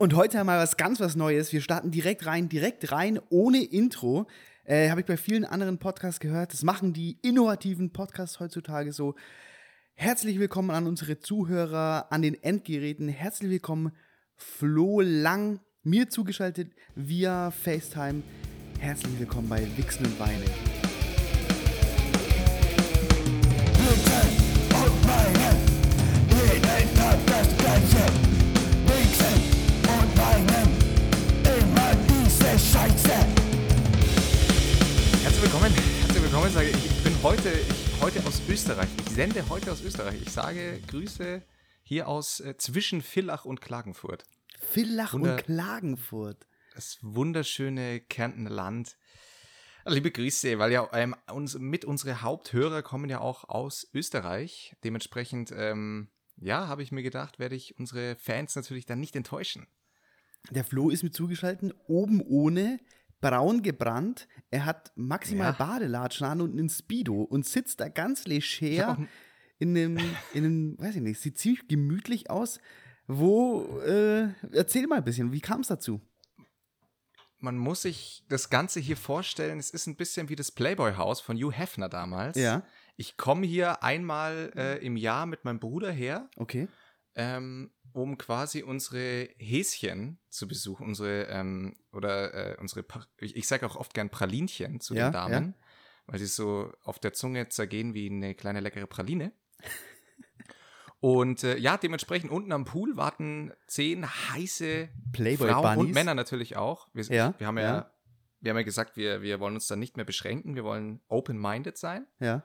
Und heute haben wir was ganz was Neues. Wir starten direkt rein, direkt rein, ohne Intro. Äh, Habe ich bei vielen anderen Podcasts gehört. Das machen die innovativen Podcasts heutzutage so. Herzlich willkommen an unsere Zuhörer an den Endgeräten. Herzlich willkommen, Flo Lang, mir zugeschaltet via FaceTime. Herzlich willkommen bei Wichsen und Weine. Willkommen, sage ich. Ich bin heute, ich, heute aus Österreich. Ich sende heute aus Österreich. Ich sage Grüße hier aus äh, zwischen Villach und Klagenfurt. Villach Wunder- und Klagenfurt. Das wunderschöne Kärntner Land. Liebe Grüße, weil ja ähm, uns, mit unsere Haupthörer kommen ja auch aus Österreich. Dementsprechend, ähm, ja, habe ich mir gedacht, werde ich unsere Fans natürlich dann nicht enttäuschen. Der Flo ist mir zugeschaltet, oben ohne, braun gebrannt. Er hat maximal Ja. Badelatschen an und einen Speedo und sitzt da ganz leger in einem, in einem, weiß ich nicht, sieht ziemlich gemütlich aus. Wo, äh, erzähl mal ein bisschen, wie kam es dazu? Man muss sich das Ganze hier vorstellen, es ist ein bisschen wie das Playboy-Haus von Hugh Hefner damals. Ja. Ich komme hier einmal äh, im Jahr mit meinem Bruder her, Okay. ähm, um quasi unsere Häschen zu besuchen, unsere, ähm, oder äh, unsere, Pa- ich, ich sage auch oft gern Pralinchen zu Ja, den Damen, weil sie so auf der Zunge zergehen wie eine kleine leckere Praline. Und äh, ja, dementsprechend unten am Pool warten zehn heiße Playboy Frauen Bunnies. und Männer natürlich auch. Wir, Ja, wir haben ja, ja. wir haben ja gesagt, wir, wir wollen uns dann nicht mehr beschränken, wir wollen open-minded sein. Ja.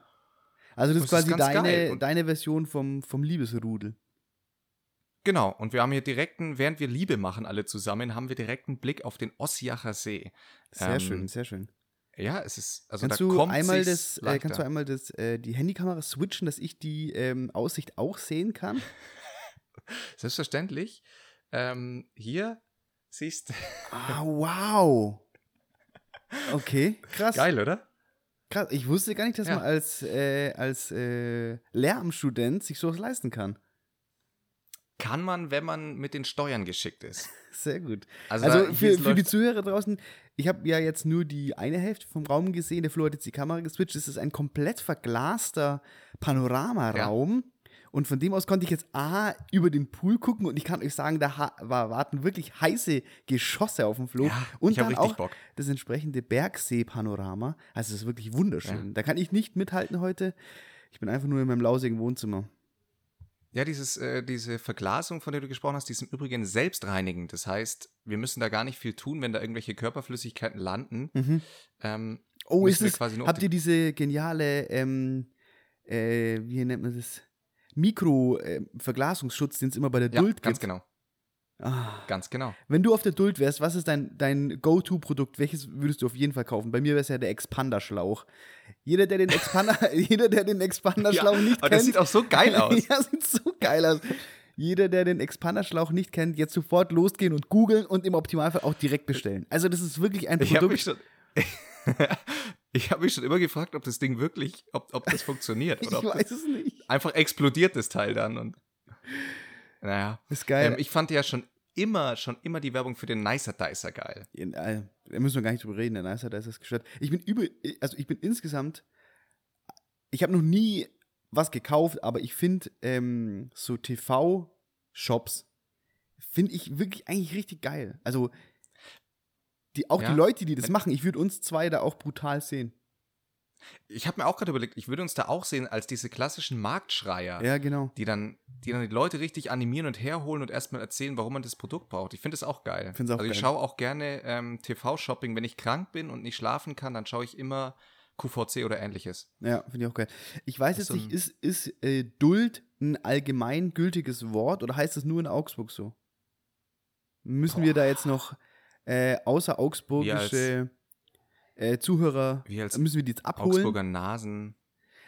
Also das ist Das ist quasi deine, deine Version vom, vom Liebesrudel. Genau, und wir haben hier direkten, während wir Liebe machen alle zusammen, haben wir direkten Blick auf den Ossiacher See. Sehr Ähm, schön, sehr schön. Ja, es ist, also Kannst da du kommt einmal das, äh, kannst du einmal das, äh, die Handykamera switchen, dass ich die ähm, Aussicht auch sehen kann? Selbstverständlich. Ähm, hier siehst du, Ah, wow. Okay, krass. geil, oder? krass. Ich wusste gar nicht, dass Ja. man als, äh, als äh, Lehramtsstudent sich sowas leisten kann. Kann man, wenn man mit den Steuern geschickt ist. Sehr gut. Also, Also da- für, für die Zuhörer draußen, ich habe ja jetzt nur die eine Hälfte vom Raum gesehen, der Flo hat jetzt die Kamera geswitcht. Es ist ein komplett verglaster Panoramaraum. Und von dem aus konnte ich jetzt A, über den Pool gucken und ich kann euch sagen, da war, warten wirklich heiße Geschosse auf dem Flo. Ja, und dann auch Bock. das entsprechende Bergsee-Panorama. Also es ist wirklich wunderschön. Da kann ich nicht mithalten heute. Ich bin einfach nur in meinem lausigen Wohnzimmer. Ja, dieses, äh, diese Verglasung, von der du gesprochen hast, die ist im Übrigen selbstreinigend. Das heißt, wir müssen da gar nicht viel tun, wenn da irgendwelche Körperflüssigkeiten landen. Ähm, Oh, ist es, quasi nur auf habt die- ihr diese geniale, ähm, äh, wie nennt man das? Mikro-Verglasungsschutz, den es immer bei der ja, Duld ganz gibt. genau. Ah. Ganz genau. Wenn du auf der Duld wärst, was ist dein, dein Go-To-Produkt? Welches würdest du auf jeden Fall kaufen? Bei mir wäre es ja der Expander-Schlauch. Jeder, der den Expander, jeder, der den Expander-Schlauch nicht kennt. das sieht auch so geil aus. ja, sieht so geil aus. Jeder, der den Expander-Schlauch nicht kennt, jetzt sofort losgehen und googeln und im Optimalfall auch direkt bestellen. Also, das ist wirklich ein Ich habe mich Produkt. schon. ich habe mich schon immer gefragt, ob das Ding wirklich, ob, ob das funktioniert. Ich Oder ob weiß es nicht. einfach explodiert, das Teil dann. Und, naja. Ist geil. Ähm, ich fand ja schon immer, schon immer die Werbung für den Nicer Dicer geil. In, äh, da müssen wir gar nicht drüber reden, der Nicer, da ist gestört. Ich bin über, also ich bin insgesamt, ich habe noch nie was gekauft, aber ich finde ähm, so TV-Shops, finde ich wirklich eigentlich richtig geil. Also die, auch Ja. die Leute, die das machen, ich würde uns zwei da auch brutal sehen. Ich habe mir auch gerade überlegt, ich würde uns da auch sehen als diese klassischen Marktschreier, Ja, genau. die, dann, die dann die Leute richtig animieren und herholen und erstmal erzählen, warum man das Produkt braucht. Ich finde das auch geil. Find's auch also ich schaue auch gerne ähm, TV-Shopping. Wenn ich krank bin und nicht schlafen kann, dann schaue ich immer QVC oder ähnliches. Ja, finde ich auch geil. Ich weiß jetzt nicht, ist, ist äh, Duld ein allgemein gültiges Wort oder heißt es nur in Augsburg so? Müssen wir da jetzt noch äh, außer augsburgische äh, Zuhörer, müssen wir die jetzt abholen? Augsburger Nasen.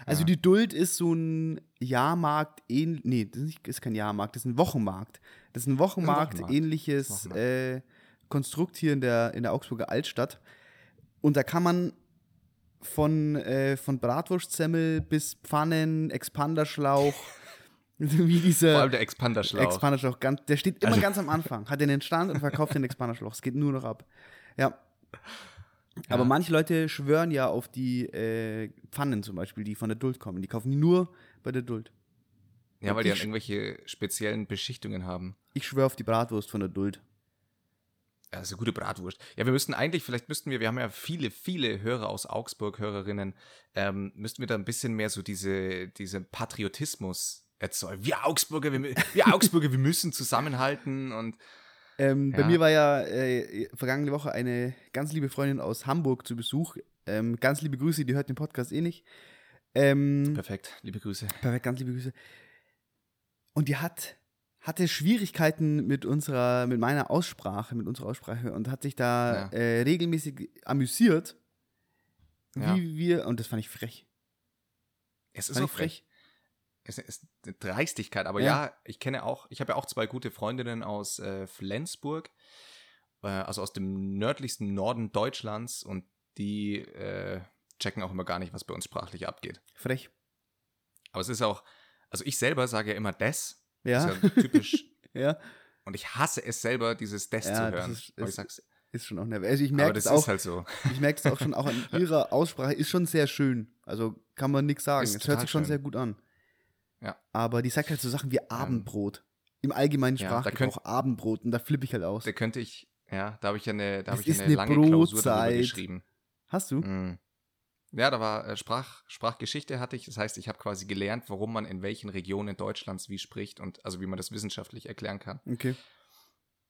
Also ja. die Duld ist so ein Jahrmarkt, ähn nee, das ist, kein Jahrmarkt, das ist ein Wochenmarkt. Das ist ein Wochenmarkt, Wochenmarkt. ähnliches Wochenmarkt. Äh, Konstrukt hier in der, in der Augsburger Altstadt. Und da kann man von, äh, von Bratwurstsemmel bis Pfannen, Expanderschlauch, Wie dieser Vor allem der Expanderschlauch. Expanderschlauch, ganz, der steht immer Also- ganz am Anfang. Hat den Stand und verkauft den Expanderschlauch. Es geht nur noch ab. Ja. Aber Ja. manche Leute schwören ja auf die äh, Pfannen zum Beispiel, die von der Duld kommen. Die kaufen die nur bei der Duld. ja, weil die dann irgendwelche speziellen Beschichtungen haben. Ich schwöre auf die Bratwurst von der Duld. Also gute Bratwurst. Ja, wir müssten eigentlich, vielleicht müssten wir, wir haben ja viele, viele Hörer aus Augsburg, Hörerinnen, ähm, müssten wir da ein bisschen mehr so diese, diesen Patriotismus erzeugen. Wir Augsburger, wir, wir Augsburger, wir müssen zusammenhalten und Ähm, Bei Ja. mir war ja äh, vergangene Woche eine ganz liebe Freundin aus Hamburg zu Besuch. Ähm, ganz liebe Grüße, die hört den Podcast eh nicht. Ähm, perfekt, liebe Grüße. Perfekt, ganz liebe Grüße. Und die hat, hatte Schwierigkeiten mit unserer, mit meiner Aussprache, mit unserer Aussprache und hat sich da Ja. äh, regelmäßig amüsiert, Ja. wie wir, und das fand ich frech. Es ist auch ich frech. Es ist eine Dreistigkeit, aber Ja. ja, ich kenne auch, ich habe ja auch zwei gute Freundinnen aus äh, Flensburg, äh, also aus dem nördlichsten Norden Deutschlands und die äh, checken auch immer gar nicht, was bei uns sprachlich abgeht. Frech. Aber es ist auch, also ich selber sage ja immer des, Ja, ist ja typisch ja, und ich hasse es selber, dieses des Ja, zu hören. ist- aber ich ist- sag's, ist schon auch nervös. Also ich aber merke das es auch, ist halt so. ich merke es auch schon auch an ihrer Aussprache, ist schon sehr schön. Also kann man nichts sagen. Ist Es hört sich schon schön. sehr gut an. Ja. Aber die sagt halt so Sachen wie Abendbrot. Im allgemeinen Ja, Sprachgebrauch Abendbrot und da flippe ich halt aus. Da könnte ich, ja, da habe ich ja eine, da habe ich ja eine eine lange Klausur darüber Brotzeit. geschrieben. Hast du? Mm. Ja, da war äh, Sprach, Sprachgeschichte hatte ich. Das heißt, ich habe quasi gelernt, warum man in welchen Regionen Deutschlands wie spricht und also wie man das wissenschaftlich erklären kann. Okay.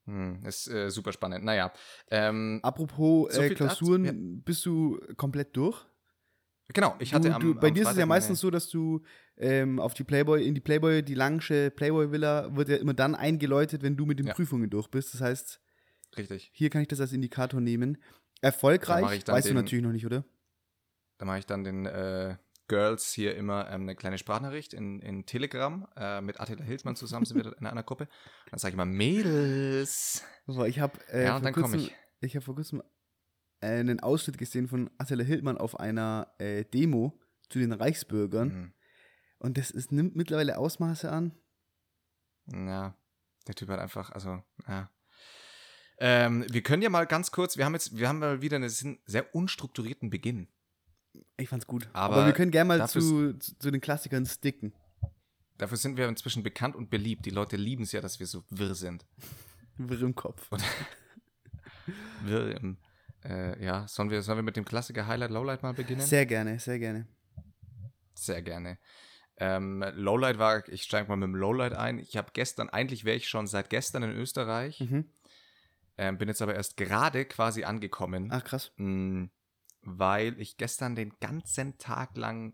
Hm, ist äh, super spannend. Naja, ähm, Apropos So äh, Klausuren, ja. bist du komplett durch? Genau, ich hatte du, am, du, bei am dir ist es ja Freitag meistens so, dass du ähm, auf die Playboy, in die Playboy, die Langsche Playboy-Villa wird ja immer dann eingeläutet, wenn du mit den Ja. Prüfungen durch bist. Das heißt, richtig, hier kann ich das als Indikator nehmen. Erfolgreich, weißt du den- natürlich noch nicht, oder? da mache ich dann den äh, Girls hier immer ähm, eine kleine Sprachnachricht in, in Telegram. Äh, mit Attila Hildmann zusammen sind wir in einer Gruppe. Dann sage ich mal, Mädels. Aber ich habe äh, Ja, vor kurzem, ich. ich habe vor kurzem einen Ausschnitt gesehen von Attila Hildmann auf einer äh, Demo zu den Reichsbürgern. Hm, Und das ist, nimmt mittlerweile Ausmaße an. Ja, der Typ hat einfach, also, ja. Ähm, wir können ja mal ganz kurz, wir haben jetzt, wir haben mal wieder einen sehr unstrukturierten Beginn. Ich fand's gut. Aber Aber, wir können gerne mal zu, zu, zu den Klassikern sticken. Dafür sind wir inzwischen bekannt und beliebt. Die Leute lieben es ja, dass wir so wirr sind. Wirr im Kopf. Wirr im, äh, ja, sollen wir, sollen wir mit dem Klassiker Highlight, Lowlight mal beginnen? Sehr gerne, sehr gerne. Sehr gerne. Ähm, Lowlight war, ich steige mal mit dem Lowlight ein. Ich habe gestern, eigentlich wäre ich schon seit gestern in Österreich, Mhm. ähm, bin jetzt aber erst gerade quasi angekommen. Ach, krass. Mm, weil ich gestern den ganzen Tag lang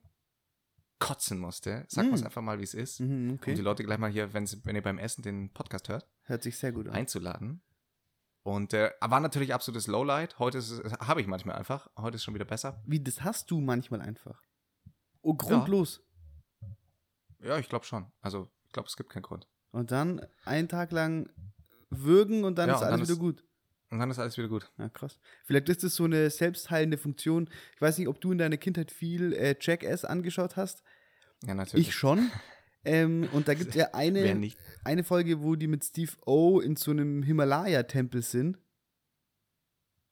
kotzen musste. Sag mal's einfach mal, wie es ist. Mhm, Um die okay. Leute gleich mal hier, wenn ihr beim Essen den Podcast hört, Hört sich sehr gut an. einzuladen. Und äh, war natürlich absolutes Lowlight. Heute ist es- habe ich manchmal einfach. Heute ist schon wieder besser. Wie, das hast du manchmal einfach. Oh, grundlos. Ja, ich glaube schon. Also, ich glaube, es gibt keinen Grund. Und dann einen Tag lang würgen und dann Ja, ist und alles dann wieder ist- gut. Und dann ist alles wieder gut. Ja, krass. Vielleicht ist das so eine selbstheilende Funktion. Ich weiß nicht, ob du in deiner Kindheit viel äh, Jackass angeschaut hast. Ja, natürlich. Ich schon. Ähm, und da gibt es ja eine, eine Folge, wo die mit Steve O in so einem Himalaya-Tempel sind.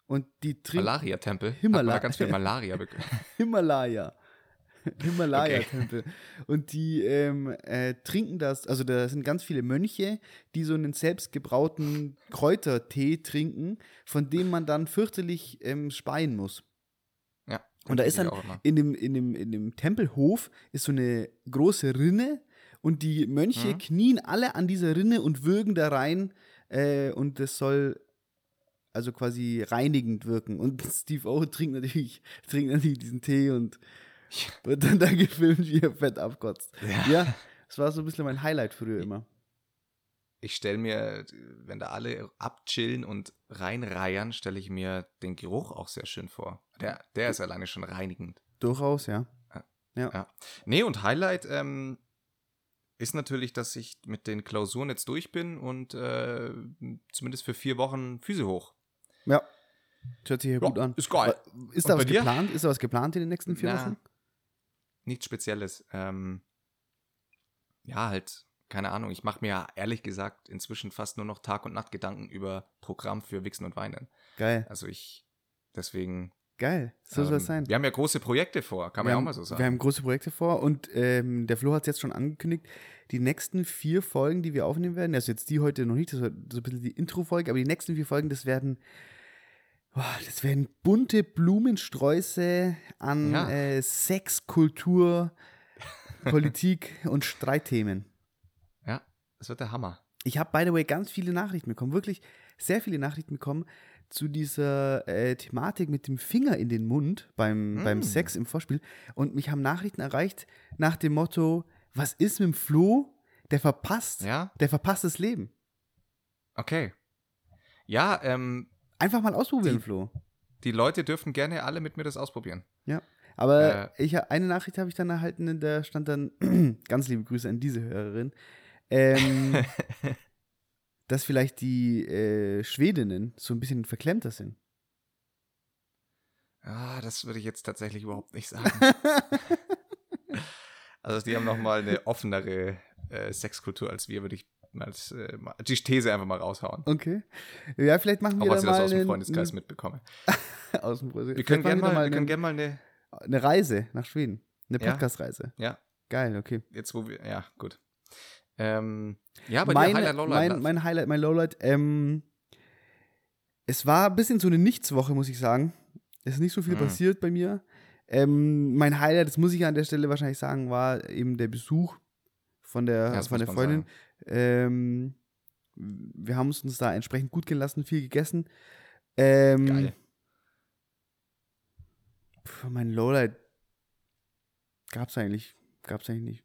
Und die trinken. Malaria-Tempel. Himalaya- ganz viel Malaria bekommen. Himalaya. Himalaya-Tempel. Und die ähm, äh, trinken das, also da sind ganz viele Mönche, die so einen selbstgebrauten Kräutertee trinken, von dem man dann fürchterlich ähm, speien muss. Ja. Und da ist dann in dem, in, dem, in dem Tempelhof ist so eine große Rinne und die Mönche Mhm. knien alle an dieser Rinne und würgen da rein äh, und das soll also quasi reinigend wirken. Und Steve O trinkt natürlich, trinkt natürlich diesen Tee und wird dann da gefilmt, wie er fett abkotzt. Ja. Ja, das war so ein bisschen mein Highlight früher immer. Ich stelle mir, wenn da alle abchillen und reinreiern, stelle ich mir den Geruch auch sehr schön vor. Der, der ist alleine schon reinigend. Durchaus, ja. Nee, und Highlight ähm, ist natürlich, dass ich mit den Klausuren jetzt durch bin und äh, zumindest für vier Wochen Füße hoch. Ja. Hört sich ja Ja, gut an. ist geil. Ist da was dir? geplant? Ist da was geplant in den nächsten vier Na, Wochen? Nichts Spezielles. Ähm, ja, halt keine Ahnung, ich mache mir ja ehrlich gesagt inzwischen fast nur noch Tag und Nacht Gedanken über Programm für Wichsen und Weinen. Geil. Also ich, deswegen. Geil, so soll es ähm, sein. Wir haben ja große Projekte vor, kann man wir ja auch mal so sagen. Wir haben große Projekte vor und ähm, der Flo hat es jetzt schon angekündigt. Die nächsten vier Folgen, die wir aufnehmen werden, also jetzt die heute noch nicht, das wird so ein bisschen die Intro-Folge, aber die nächsten vier Folgen, das werden, boah, das werden bunte Blumensträuße an Ja. äh, Sex, Kultur, Politik und Streitthemen. ja, das wird der Hammer. Ich habe, by the way, ganz viele Nachrichten bekommen, wirklich sehr viele Nachrichten bekommen zu dieser äh, Thematik mit dem Finger in den Mund beim, Mm. beim Sex im Vorspiel. Und mich haben Nachrichten erreicht nach dem Motto, was ist mit dem Flo? Der verpasst, Ja, der verpasst das Leben. okay. Ja, ähm, Einfach mal ausprobieren, Die- Flo. die Leute dürfen gerne alle mit mir das ausprobieren. Aber ich, eine Nachricht habe ich dann erhalten, in der stand dann, ganz liebe Grüße an diese Hörerin, ähm, dass vielleicht die äh, Schwedinnen so ein bisschen verklemmter sind. Ah, das würde ich jetzt tatsächlich überhaupt nicht sagen. also die haben noch mal eine offenere äh, Sexkultur als wir, würde ich mal, äh, mal die These einfach mal raushauen. Okay. Ja, vielleicht machen Auch wir was da ich das mal aus dem Freundeskreis mitbekomme. aus dem Freundeskreis. Wir können gerne machen mal, wir eine, können mal eine, eine Reise nach Schweden. Eine Ja. Podcast-Reise. ja, Geil, okay. jetzt wo wir, ja, gut. Ähm, ja, aber mein, Highlight Lowlight. mein, mein Highlight, mein Lowlight, ähm, es war ein bisschen so eine Nichtswoche, muss ich sagen. Es ist nicht so viel Mhm. passiert bei mir. Ähm, mein Highlight, das muss ich an der Stelle wahrscheinlich sagen, war eben der Besuch von der, das von der Freundin. Ähm, wir haben es uns da entsprechend gut gehen lassen, viel gegessen. Ähm, Geil. Puh, mein Lowlight gab's eigentlich, gab's eigentlich nicht.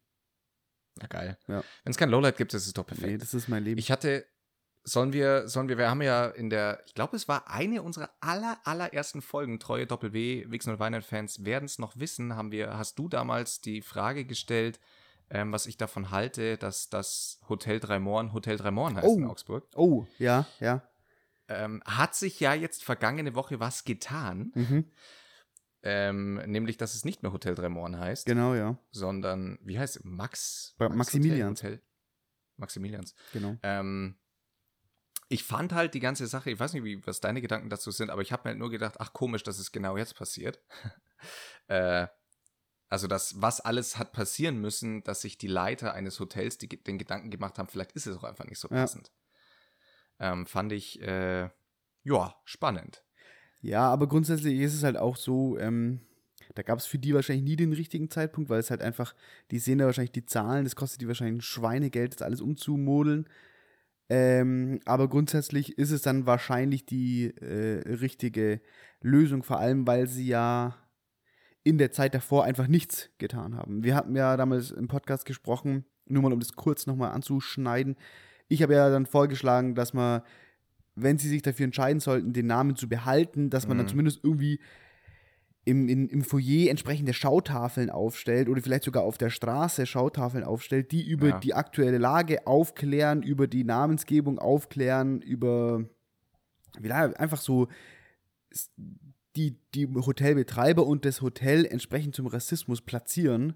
Ja, geil. Ja. Wenn es kein Lowlight gibt, ist es doch perfekt. Nee, das ist mein Leben. Ich hatte, sollen wir, sollen wir, wir haben ja in der, ich glaube, es war eine unserer aller, allerersten Folgen, treue Doppel-W, Wichsen und Weihnachten-Fans werden es noch wissen, haben wir, hast du damals die Frage gestellt, ähm, was ich davon halte, dass das Hotel Dreimoren Hotel Dreimoren heißt Oh. in Augsburg. oh, ja, ja. Ähm, hat sich ja jetzt vergangene Woche was getan, Mhm, ähm, nämlich, dass es nicht mehr Hotel Dreimoren heißt, genau, ja. sondern, wie heißt es, Max? Max Maximilians. Hotel, Hotel? Maximilians. Genau. Ähm, ich fand halt die ganze Sache, ich weiß nicht, wie, was deine Gedanken dazu sind, aber ich habe mir halt nur gedacht, ach komisch, dass es genau jetzt passiert. äh, also das, was alles hat passieren müssen, dass sich die Leiter eines Hotels die, den Gedanken gemacht haben, vielleicht ist es auch einfach nicht so Ja. passend. Ähm, fand ich, äh, ja, spannend. Ja, aber grundsätzlich ist es halt auch so, ähm, da gab es für die wahrscheinlich nie den richtigen Zeitpunkt, weil es halt einfach, die sehen da wahrscheinlich die Zahlen, das kostet die wahrscheinlich ein Schweinegeld, das alles umzumodeln. Ähm, aber grundsätzlich ist es dann wahrscheinlich die äh, richtige Lösung, vor allem weil sie ja in der Zeit davor einfach nichts getan haben. Wir hatten ja damals im Podcast gesprochen, nur mal um das kurz nochmal anzuschneiden. Ich habe ja dann vorgeschlagen, dass man, wenn sie sich dafür entscheiden sollten, den Namen zu behalten, dass man dann Mhm. zumindest irgendwie im, in, im Foyer entsprechende Schautafeln aufstellt oder vielleicht sogar auf der Straße Schautafeln aufstellt, die über Ja. die aktuelle Lage aufklären, über die Namensgebung aufklären, über einfach so die, die Hotelbetreiber und das Hotel entsprechend zum Rassismus platzieren,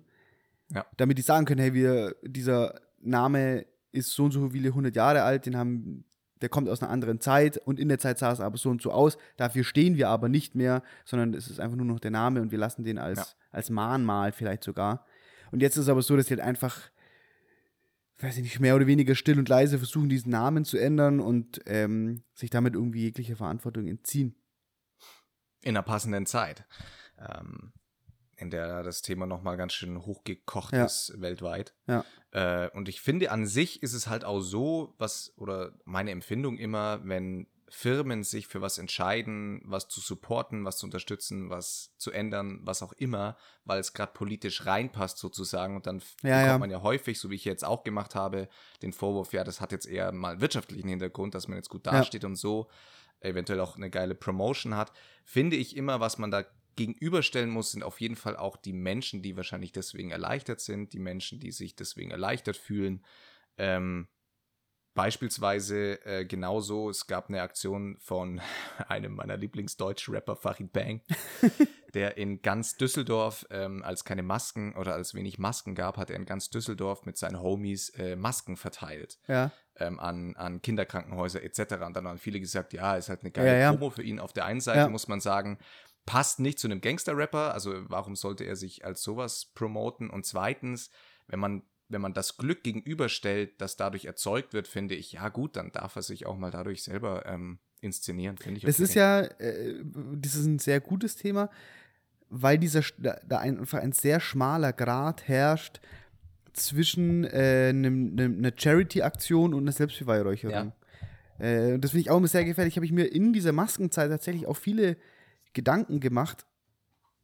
Ja. damit die sagen können, hey, wir, dieser Name ist so und so viele hundert Jahre alt, den haben, der kommt aus einer anderen Zeit und in der Zeit sah es aber so und so aus. Dafür stehen wir aber nicht mehr, sondern es ist einfach nur noch der Name und wir lassen den als, Ja. als Mahnmal vielleicht sogar. Und jetzt ist es aber so, dass sie halt einfach, weiß ich nicht, mehr oder weniger still und leise versuchen, diesen Namen zu ändern und ähm, sich damit irgendwie jeglicher Verantwortung entziehen. in einer passenden Zeit, ähm, in der das Thema nochmal ganz schön hochgekocht Ja. ist weltweit. Ja. Äh, und ich finde, an sich ist es halt auch so, was, oder meine Empfindung immer, wenn Firmen sich für was entscheiden, was zu supporten, was zu unterstützen, was zu ändern, was auch immer, weil es gerade politisch reinpasst sozusagen. Und dann Ja, bekommt ja. man ja häufig, so wie ich jetzt auch gemacht habe, den Vorwurf, ja, das hat jetzt eher mal wirtschaftlichen Hintergrund, dass man jetzt gut Ja. dasteht und so eventuell auch eine geile Promotion hat. Finde ich immer, was man da gegenüberstellen muss, sind auf jeden Fall auch die Menschen, die wahrscheinlich deswegen erleichtert sind, die Menschen, die sich deswegen erleichtert fühlen. Ähm, beispielsweise äh, genauso, es gab eine Aktion von einem meiner Lieblingsdeutsch-Rapper, Farid Bang, der in ganz Düsseldorf, ähm, als keine Masken oder als wenig Masken gab, hat er in ganz Düsseldorf mit seinen Homies äh, Masken verteilt. Ja. Ähm, an, an Kinderkrankenhäuser etc. Und dann haben viele gesagt, ja, ist halt eine geile Ja, ja. Promo für ihn. Auf der einen Seite muss man sagen, passt nicht zu einem Gangster-Rapper, also warum sollte er sich als sowas promoten? Und zweitens, wenn man, wenn man das Glück gegenüberstellt, das dadurch erzeugt wird, finde ich, ja gut, dann darf er sich auch mal dadurch selber ähm, inszenieren, finde ich. Das okay. ist ja, äh, das ist ein sehr gutes Thema, weil dieser, da, einfach ein sehr schmaler Grad herrscht zwischen äh, einem- einem- einer Charity-Aktion und einer Selbstbeweihräucherung. Äh, das finde ich auch immer sehr gefährlich. Habe ich mir in dieser Maskenzeit tatsächlich auch viele Gedanken gemacht,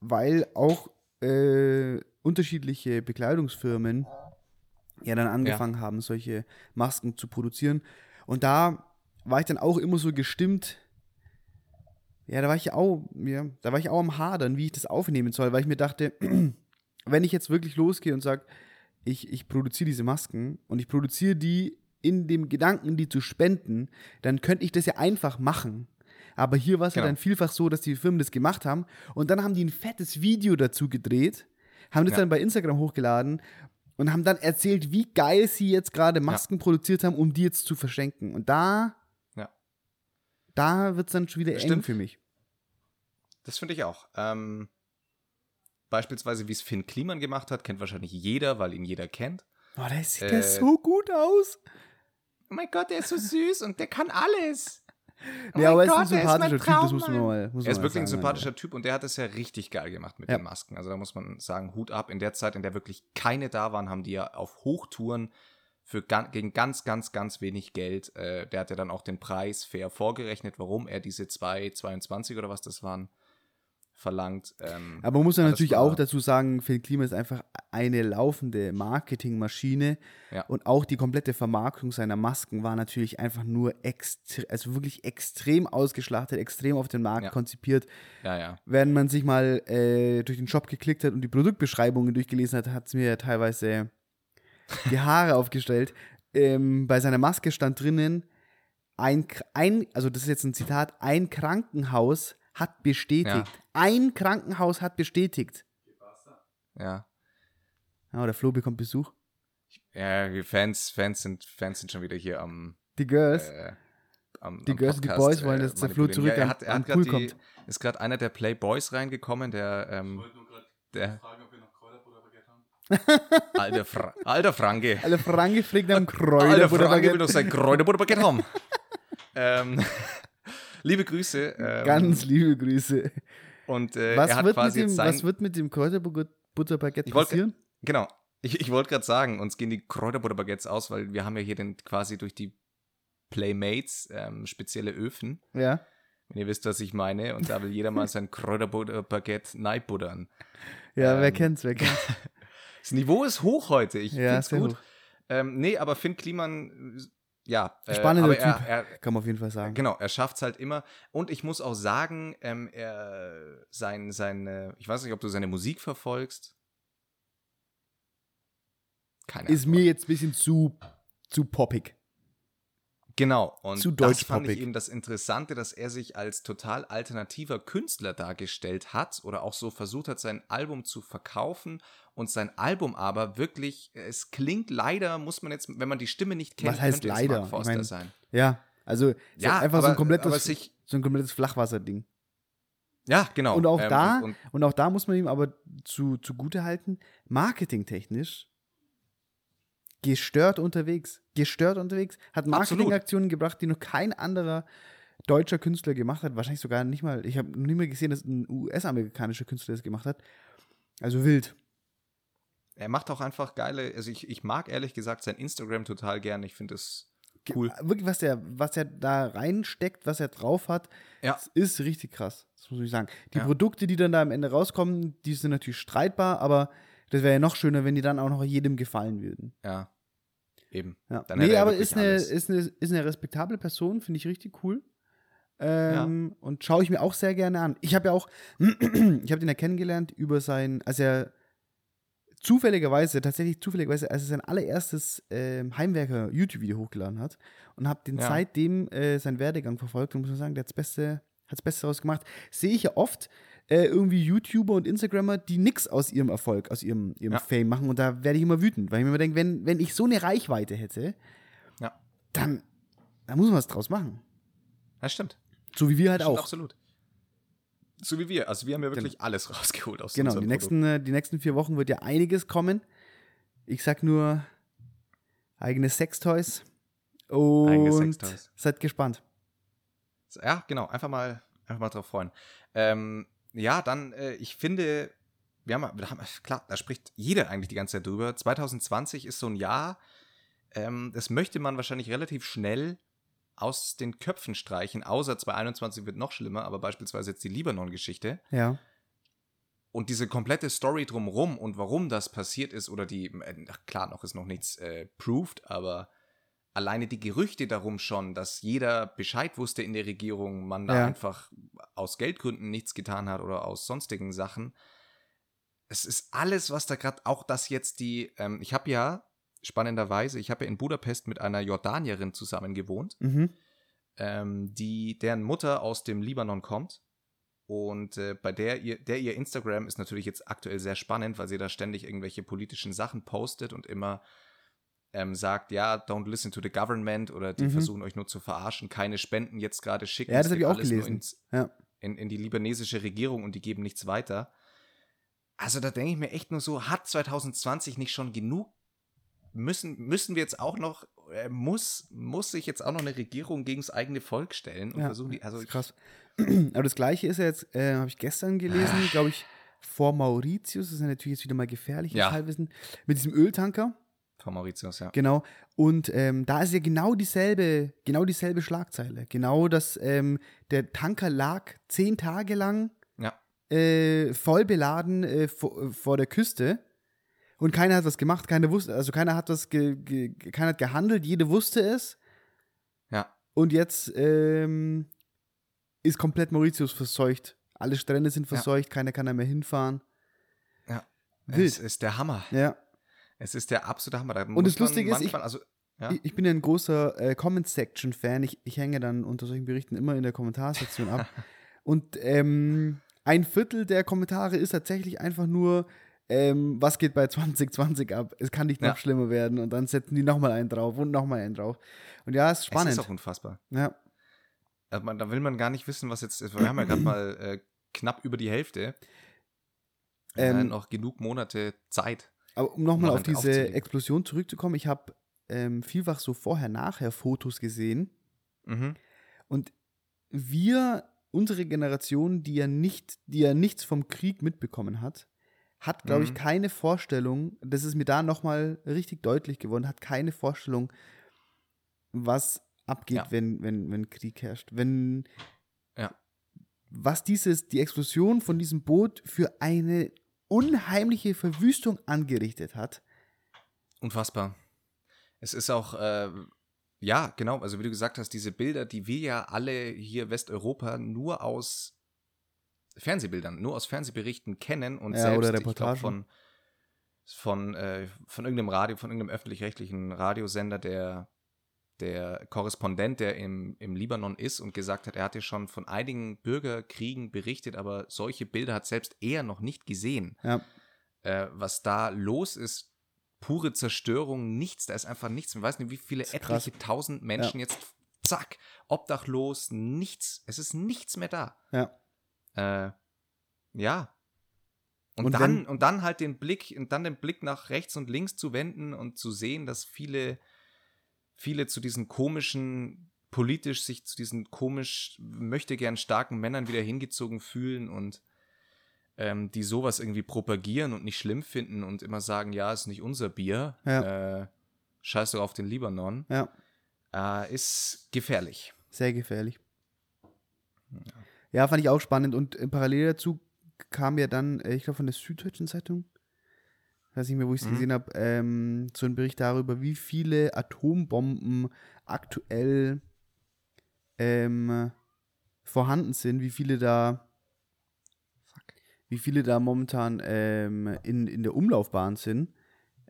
weil auch äh, unterschiedliche Bekleidungsfirmen ja dann angefangen haben, solche Masken zu produzieren. Und da war ich dann auch immer so gestimmt, ja, da war ich ja auch, ja, da war ich auch am Hadern, wie ich das aufnehmen soll, weil ich mir dachte, wenn ich jetzt wirklich losgehe und sage, ich, ich produziere diese Masken und ich produziere die in dem Gedanken, die zu spenden, dann könnte ich das ja einfach machen. Aber hier war es ja Genau. dann vielfach so, dass die Firmen das gemacht haben und dann haben die ein fettes Video dazu gedreht, haben das Ja. dann bei Instagram hochgeladen und haben dann erzählt, wie geil sie jetzt gerade Masken produziert haben, um die jetzt zu verschenken. Und da, Ja. da wird es dann schon wieder eng Stimmt. für mich. Das finde ich auch. Ähm, beispielsweise, wie es Finn Kliman gemacht hat, kennt wahrscheinlich jeder, weil ihn jeder kennt. Oh, da sieht Äh, der so gut aus. Oh mein Gott, der ist so süß und der kann alles. Oh ja, mein aber er ist ein er sympathischer Typ, das muss man mal. Muss Er ist wirklich ein sympathischer Typ und der hat es ja richtig geil gemacht mit Ja. den Masken. Also da muss man sagen, Hut ab. In der Zeit, in der wirklich keine da waren, haben die ja auf Hochtouren für gegen ganz, ganz, ganz wenig Geld. Äh, der hat ja dann auch den Preis fair vorgerechnet, warum er diese 2,22 oder was das waren, verlangt. Ähm, Aber man muss alles natürlich auch dazu sagen, Phil Klima ist einfach eine laufende Marketingmaschine Ja. und auch die komplette Vermarktung seiner Masken war natürlich einfach nur extre also wirklich extrem ausgeschlachtet, extrem auf den Markt Ja. konzipiert. ja, ja. Wenn man sich mal äh, durch den Shop geklickt hat und die Produktbeschreibungen durchgelesen hat, hat es mir teilweise die Haare aufgestellt. Ähm, bei seiner Maske stand drinnen, ein, ein, also das ist jetzt ein Zitat, ein Krankenhaus hat bestätigt. Ja. Ein Krankenhaus hat bestätigt. Ja. Ja, der Flo bekommt Besuch. Ja, die Fans, Fans sind, Fans sind schon wieder hier am, Die Girls. äh, am Die am Girls und die Podcast, Boys wollen, dass der Flo zurück ja, er hat, er hat grad Pool die, kommt. Ist gerade einer der Playboys reingekommen, der, ähm, der alter, Fra alter Franke. Alle Franke fliegt am Alter Franke will Kräuterbutter. doch sein Kräuterbutterbaguette haben. ähm, liebe Grüße. Ähm, Ganz liebe Grüße. Und äh, Was, er hat wird mit quasi dem, sein, was wird mit dem Kräuterbutterbaguette passieren? Genau. Ich, ich wollte gerade sagen, uns gehen die Kräuterbutterbaguettes aus, weil wir haben ja hier den quasi durch die Playmates ähm, spezielle Öfen. Ja. Wenn ihr wisst, was ich meine. Und da will jeder mal sein Kräuterbutterbaguette neibuttern. Ja, wer Ähm, kennt's, wer kennt's. Das Niveau ist hoch heute. Ich Ja, find's gut. hoch. Ähm, nee, aber Finn Kliman, äh, ja. Äh, Spannender aber er, Typ. er, Kann man auf jeden Fall sagen. Genau, er schafft es halt immer. Und ich muss auch sagen, ähm, er, sein, seine, ich weiß nicht, ob du seine Musik verfolgst. Keine Ist Antwort. mir jetzt ein bisschen zu, zu poppig. Genau, und Zu das fand ich eben das Interessante, dass er sich als total alternativer Künstler dargestellt hat oder auch so versucht hat, sein Album zu verkaufen und sein Album aber wirklich, es klingt leider, muss man jetzt, wenn man die Stimme nicht kennt, Was heißt könnte es leider? Mark Ich Forster mein, sein. Ja, also ist Ja, einfach so aber- ein komplettes, sich- so ein komplettes Flachwasserding. Ja, genau. Und auch Ähm, da, und, und auch da muss man ihm aber zu, zugute halten, marketingtechnisch gestört unterwegs. Gestört unterwegs. Hat. Marketingaktionen gebracht, die noch kein anderer deutscher Künstler gemacht hat. Wahrscheinlich sogar nicht mal, ich habe noch nie mal gesehen, dass ein US-amerikanischer Künstler das gemacht hat. Also wild. Er macht auch einfach geile, also ich, ich mag ehrlich gesagt sein Instagram total gern. Ich finde es cool. Wirklich, was der, was er da reinsteckt, was er drauf hat, Ja. das ist richtig krass. Das muss ich sagen. Die Ja. Produkte, die dann da am Ende rauskommen, die sind natürlich streitbar, aber das wäre ja noch schöner, wenn die dann auch noch jedem gefallen würden. Ja. Eben. Ja. Dann nee, er aber ist eine, alles. ist, eine, ist eine respektable Person, finde ich richtig cool. Ähm, Und schaue ich mir auch sehr gerne an. Ich habe ja auch, ich habe den ja kennengelernt über sein, als er zufälligerweise, tatsächlich zufälligerweise, als er sein allererstes ähm, Heimwerker-YouTube-Video hochgeladen hat und habe den Ja. seitdem äh, seinen Werdegang verfolgt und muss man sagen, der hat das Beste, hat das Beste daraus gemacht. Sehe ich ja oft äh, irgendwie YouTuber und Instagrammer, die nichts aus ihrem Erfolg, aus ihrem, ihrem Ja. Fame machen und da werde ich immer wütend, weil ich mir immer denke, wenn, wenn ich so eine Reichweite hätte, Ja. dann, dann muss man was draus machen. Das stimmt. So wie wir halt auch. absolut. So wie wir. Also wir haben ja wirklich alles rausgeholt aus Genau, die unserem nächsten, äh, die nächsten vier Wochen wird ja einiges kommen. Ich sag nur eigene Sextoys. Und Eigene Sextoys. seid gespannt. Produkt. Ja, genau. Einfach mal, einfach mal drauf freuen. Ähm, ja, dann, äh, ich finde, wir haben, wir haben, klar, da spricht jeder eigentlich die ganze Zeit drüber. 2020 ist so ein Jahr, ähm, das möchte man wahrscheinlich relativ schnell aus den Köpfen streichen, außer 2021 wird noch schlimmer, aber beispielsweise jetzt die Libanon-Geschichte. Ja. Und diese komplette Story drumrum und warum das passiert ist, oder die, äh, klar, noch ist noch nichts äh, proved, aber alleine die Gerüchte darum schon, dass jeder Bescheid wusste in der Regierung, man da Ja. einfach aus Geldgründen nichts getan hat oder aus sonstigen Sachen. Es ist alles, was da gerade, auch das jetzt die, ähm, ich habe ja, spannenderweise, ich habe ja in Budapest mit einer Jordanierin zusammen gewohnt Mhm. ähm, die, deren Mutter aus dem Libanon kommt. Und äh, bei der ihr, der ihr Instagram ist natürlich jetzt aktuell sehr spannend, weil sie da ständig irgendwelche politischen Sachen postet und immer ähm, sagt, ja, don't listen to the government oder die Mhm. versuchen euch nur zu verarschen, keine Spenden jetzt gerade schicken. Ja, das habe ich auch gelesen. Ins, Ja. in, in die libanesische Regierung und die geben nichts weiter. Also da denke ich mir echt nur so, hat 2020 nicht schon genug? Müssen, müssen wir jetzt auch noch, äh, muss, muss sich jetzt auch noch eine Regierung gegen das eigene Volk stellen und Ja, versuchen die, also krass. Aber das Gleiche ist ja jetzt, äh, habe ich gestern Ah. gelesen, glaube ich, vor Mauritius. Das ist ja natürlich jetzt wieder mal gefährliches Ja. Halbwissen. Mit diesem Öltanker. von Mauritius, ja. Genau. Und ähm, da ist ja genau dieselbe, genau dieselbe Schlagzeile. Genau, dass ähm, der Tanker lag zehn Tage lang Ja, äh, voll beladen äh, vor, vor der Küste. Und keiner hat was gemacht, keiner wusste, also keiner hat was, ge, ge, keiner hat gehandelt, jeder wusste es. ja. Und jetzt ähm, ist komplett Mauritius verseucht. Alle Strände sind verseucht, keiner kann da mehr hinfahren. Ja. Wild. Es ist der Hammer. Ja. Es ist der absolute Hammer. Da Und das Lustige ist, ich- also, ja. Ich bin ja ein großer äh, Comment-Section-Fan. Ich, ich hänge dann unter solchen Berichten immer in der Kommentarsektion ab. Und ähm, ein Viertel der Kommentare ist tatsächlich einfach nur, ähm, was geht bei 2020 ab? Es kann nicht noch Ja. schlimmer werden. Und dann setzen die nochmal einen drauf und nochmal einen drauf. Und ja, ist es spannend. ist auch unfassbar. ja. Also man, da will man gar nicht wissen, was jetzt ist. Wir haben ja gerade mal äh, knapp über die Hälfte. Ähm, äh, noch genug Monate Zeit. Aber um nochmal Noch auf diese. Explosion zurückzukommen, ich habe ähm, vielfach so vorher-nachher Fotos gesehen. Mhm. Und wir, unsere Generation, die ja nicht, die ja nichts vom Krieg mitbekommen hat, hat, glaube ich, Mhm. keine Vorstellung, das ist mir da nochmal richtig deutlich geworden, hat keine Vorstellung, was abgeht, Ja. wenn, wenn, wenn Krieg herrscht. Wenn Ja. was dieses, die Explosion von diesem Boot für eine unheimliche Verwüstung angerichtet hat. Unfassbar. Es ist auch, äh, ja, genau, also wie du gesagt hast, diese Bilder, die wir ja alle hier Westeuropa nur aus Fernsehbildern, nur aus Fernsehberichten kennen und Ja, selbst oder Reportagen. von von, äh, von irgendeinem Radio, von irgendeinem öffentlich-rechtlichen Radiosender, der der Korrespondent, der im, im Libanon ist und gesagt hat, er hatte schon von einigen Bürgerkriegen berichtet, aber solche Bilder hat selbst er noch nicht gesehen Ja, äh, was da los ist, pure Zerstörung, nichts, da ist einfach nichts. Man weiß nicht, wie viele krass. etliche tausend Menschen jetzt, zack, obdachlos, nichts, es ist nichts mehr da. ja. Äh, ja. Und, Und dann, wenn- und dann halt den Blick, und dann den Blick nach rechts und links zu wenden und zu sehen, dass viele, viele zu diesen komischen, politisch sich zu diesen komisch, möchte gern starken Männern wieder hingezogen fühlen und ähm, die sowas irgendwie propagieren und nicht schlimm finden und immer sagen, ja, ist nicht unser Bier, äh, scheiß doch auf den Libanon, Ja, äh, ist gefährlich. sehr gefährlich. Ja, fand ich auch spannend. Und äh, parallel dazu kam ja dann, äh, ich glaube, von der Süddeutschen Zeitung, weiß nicht mehr, wo ich es Mhm. gesehen habe, ähm, so ein Bericht darüber, wie viele Atombomben aktuell ähm, vorhanden sind, wie viele da wie viele da momentan ähm, in, in der Umlaufbahn sind.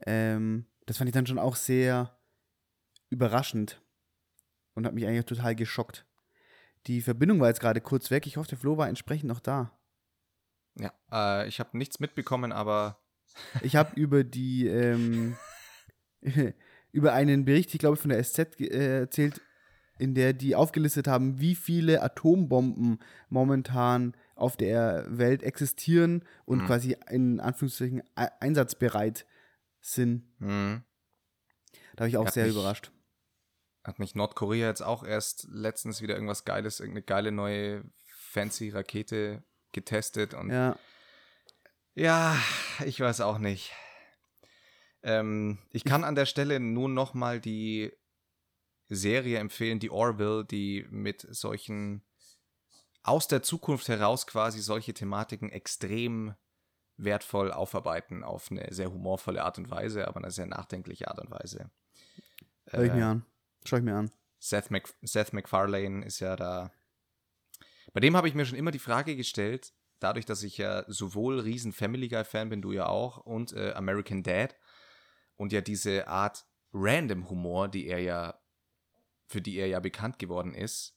Ähm, das fand ich dann schon auch sehr überraschend und hat mich eigentlich total geschockt. Die Verbindung war jetzt gerade kurz weg. Ich hoffe, der Flo war entsprechend noch da. Ja, äh, ich habe nichts mitbekommen, aber. Ich habe über die, ähm, über einen Bericht, ich glaube von der SZ äh, erzählt, in der die aufgelistet haben, wie viele Atombomben momentan auf der Welt existieren und mhm. quasi in Anführungszeichen einsatzbereit sind. Mhm. Da habe ich auch hat sehr mich, überrascht. Hat mich Nordkorea jetzt auch erst letztens wieder irgendwas Geiles, irgendeine geile neue fancy Rakete getestet und ja, ja ich weiß auch nicht. Ähm, ich kann an der Stelle nur noch mal die Serie empfehlen, die Orville, die mit solchen aus der Zukunft heraus quasi solche Thematiken extrem wertvoll aufarbeiten auf eine sehr humorvolle Art und Weise, aber eine sehr nachdenkliche Art und Weise. Hör ich äh, mir an. Schau ich mir an. Seth, Mac Seth MacFarlane ist ja da. Bei dem habe ich mir schon immer die Frage gestellt, dadurch, dass ich ja sowohl riesen Family Guy Fan bin, du ja auch, und äh, American Dad und ja diese Art Random Humor, die er ja für die er ja bekannt geworden ist,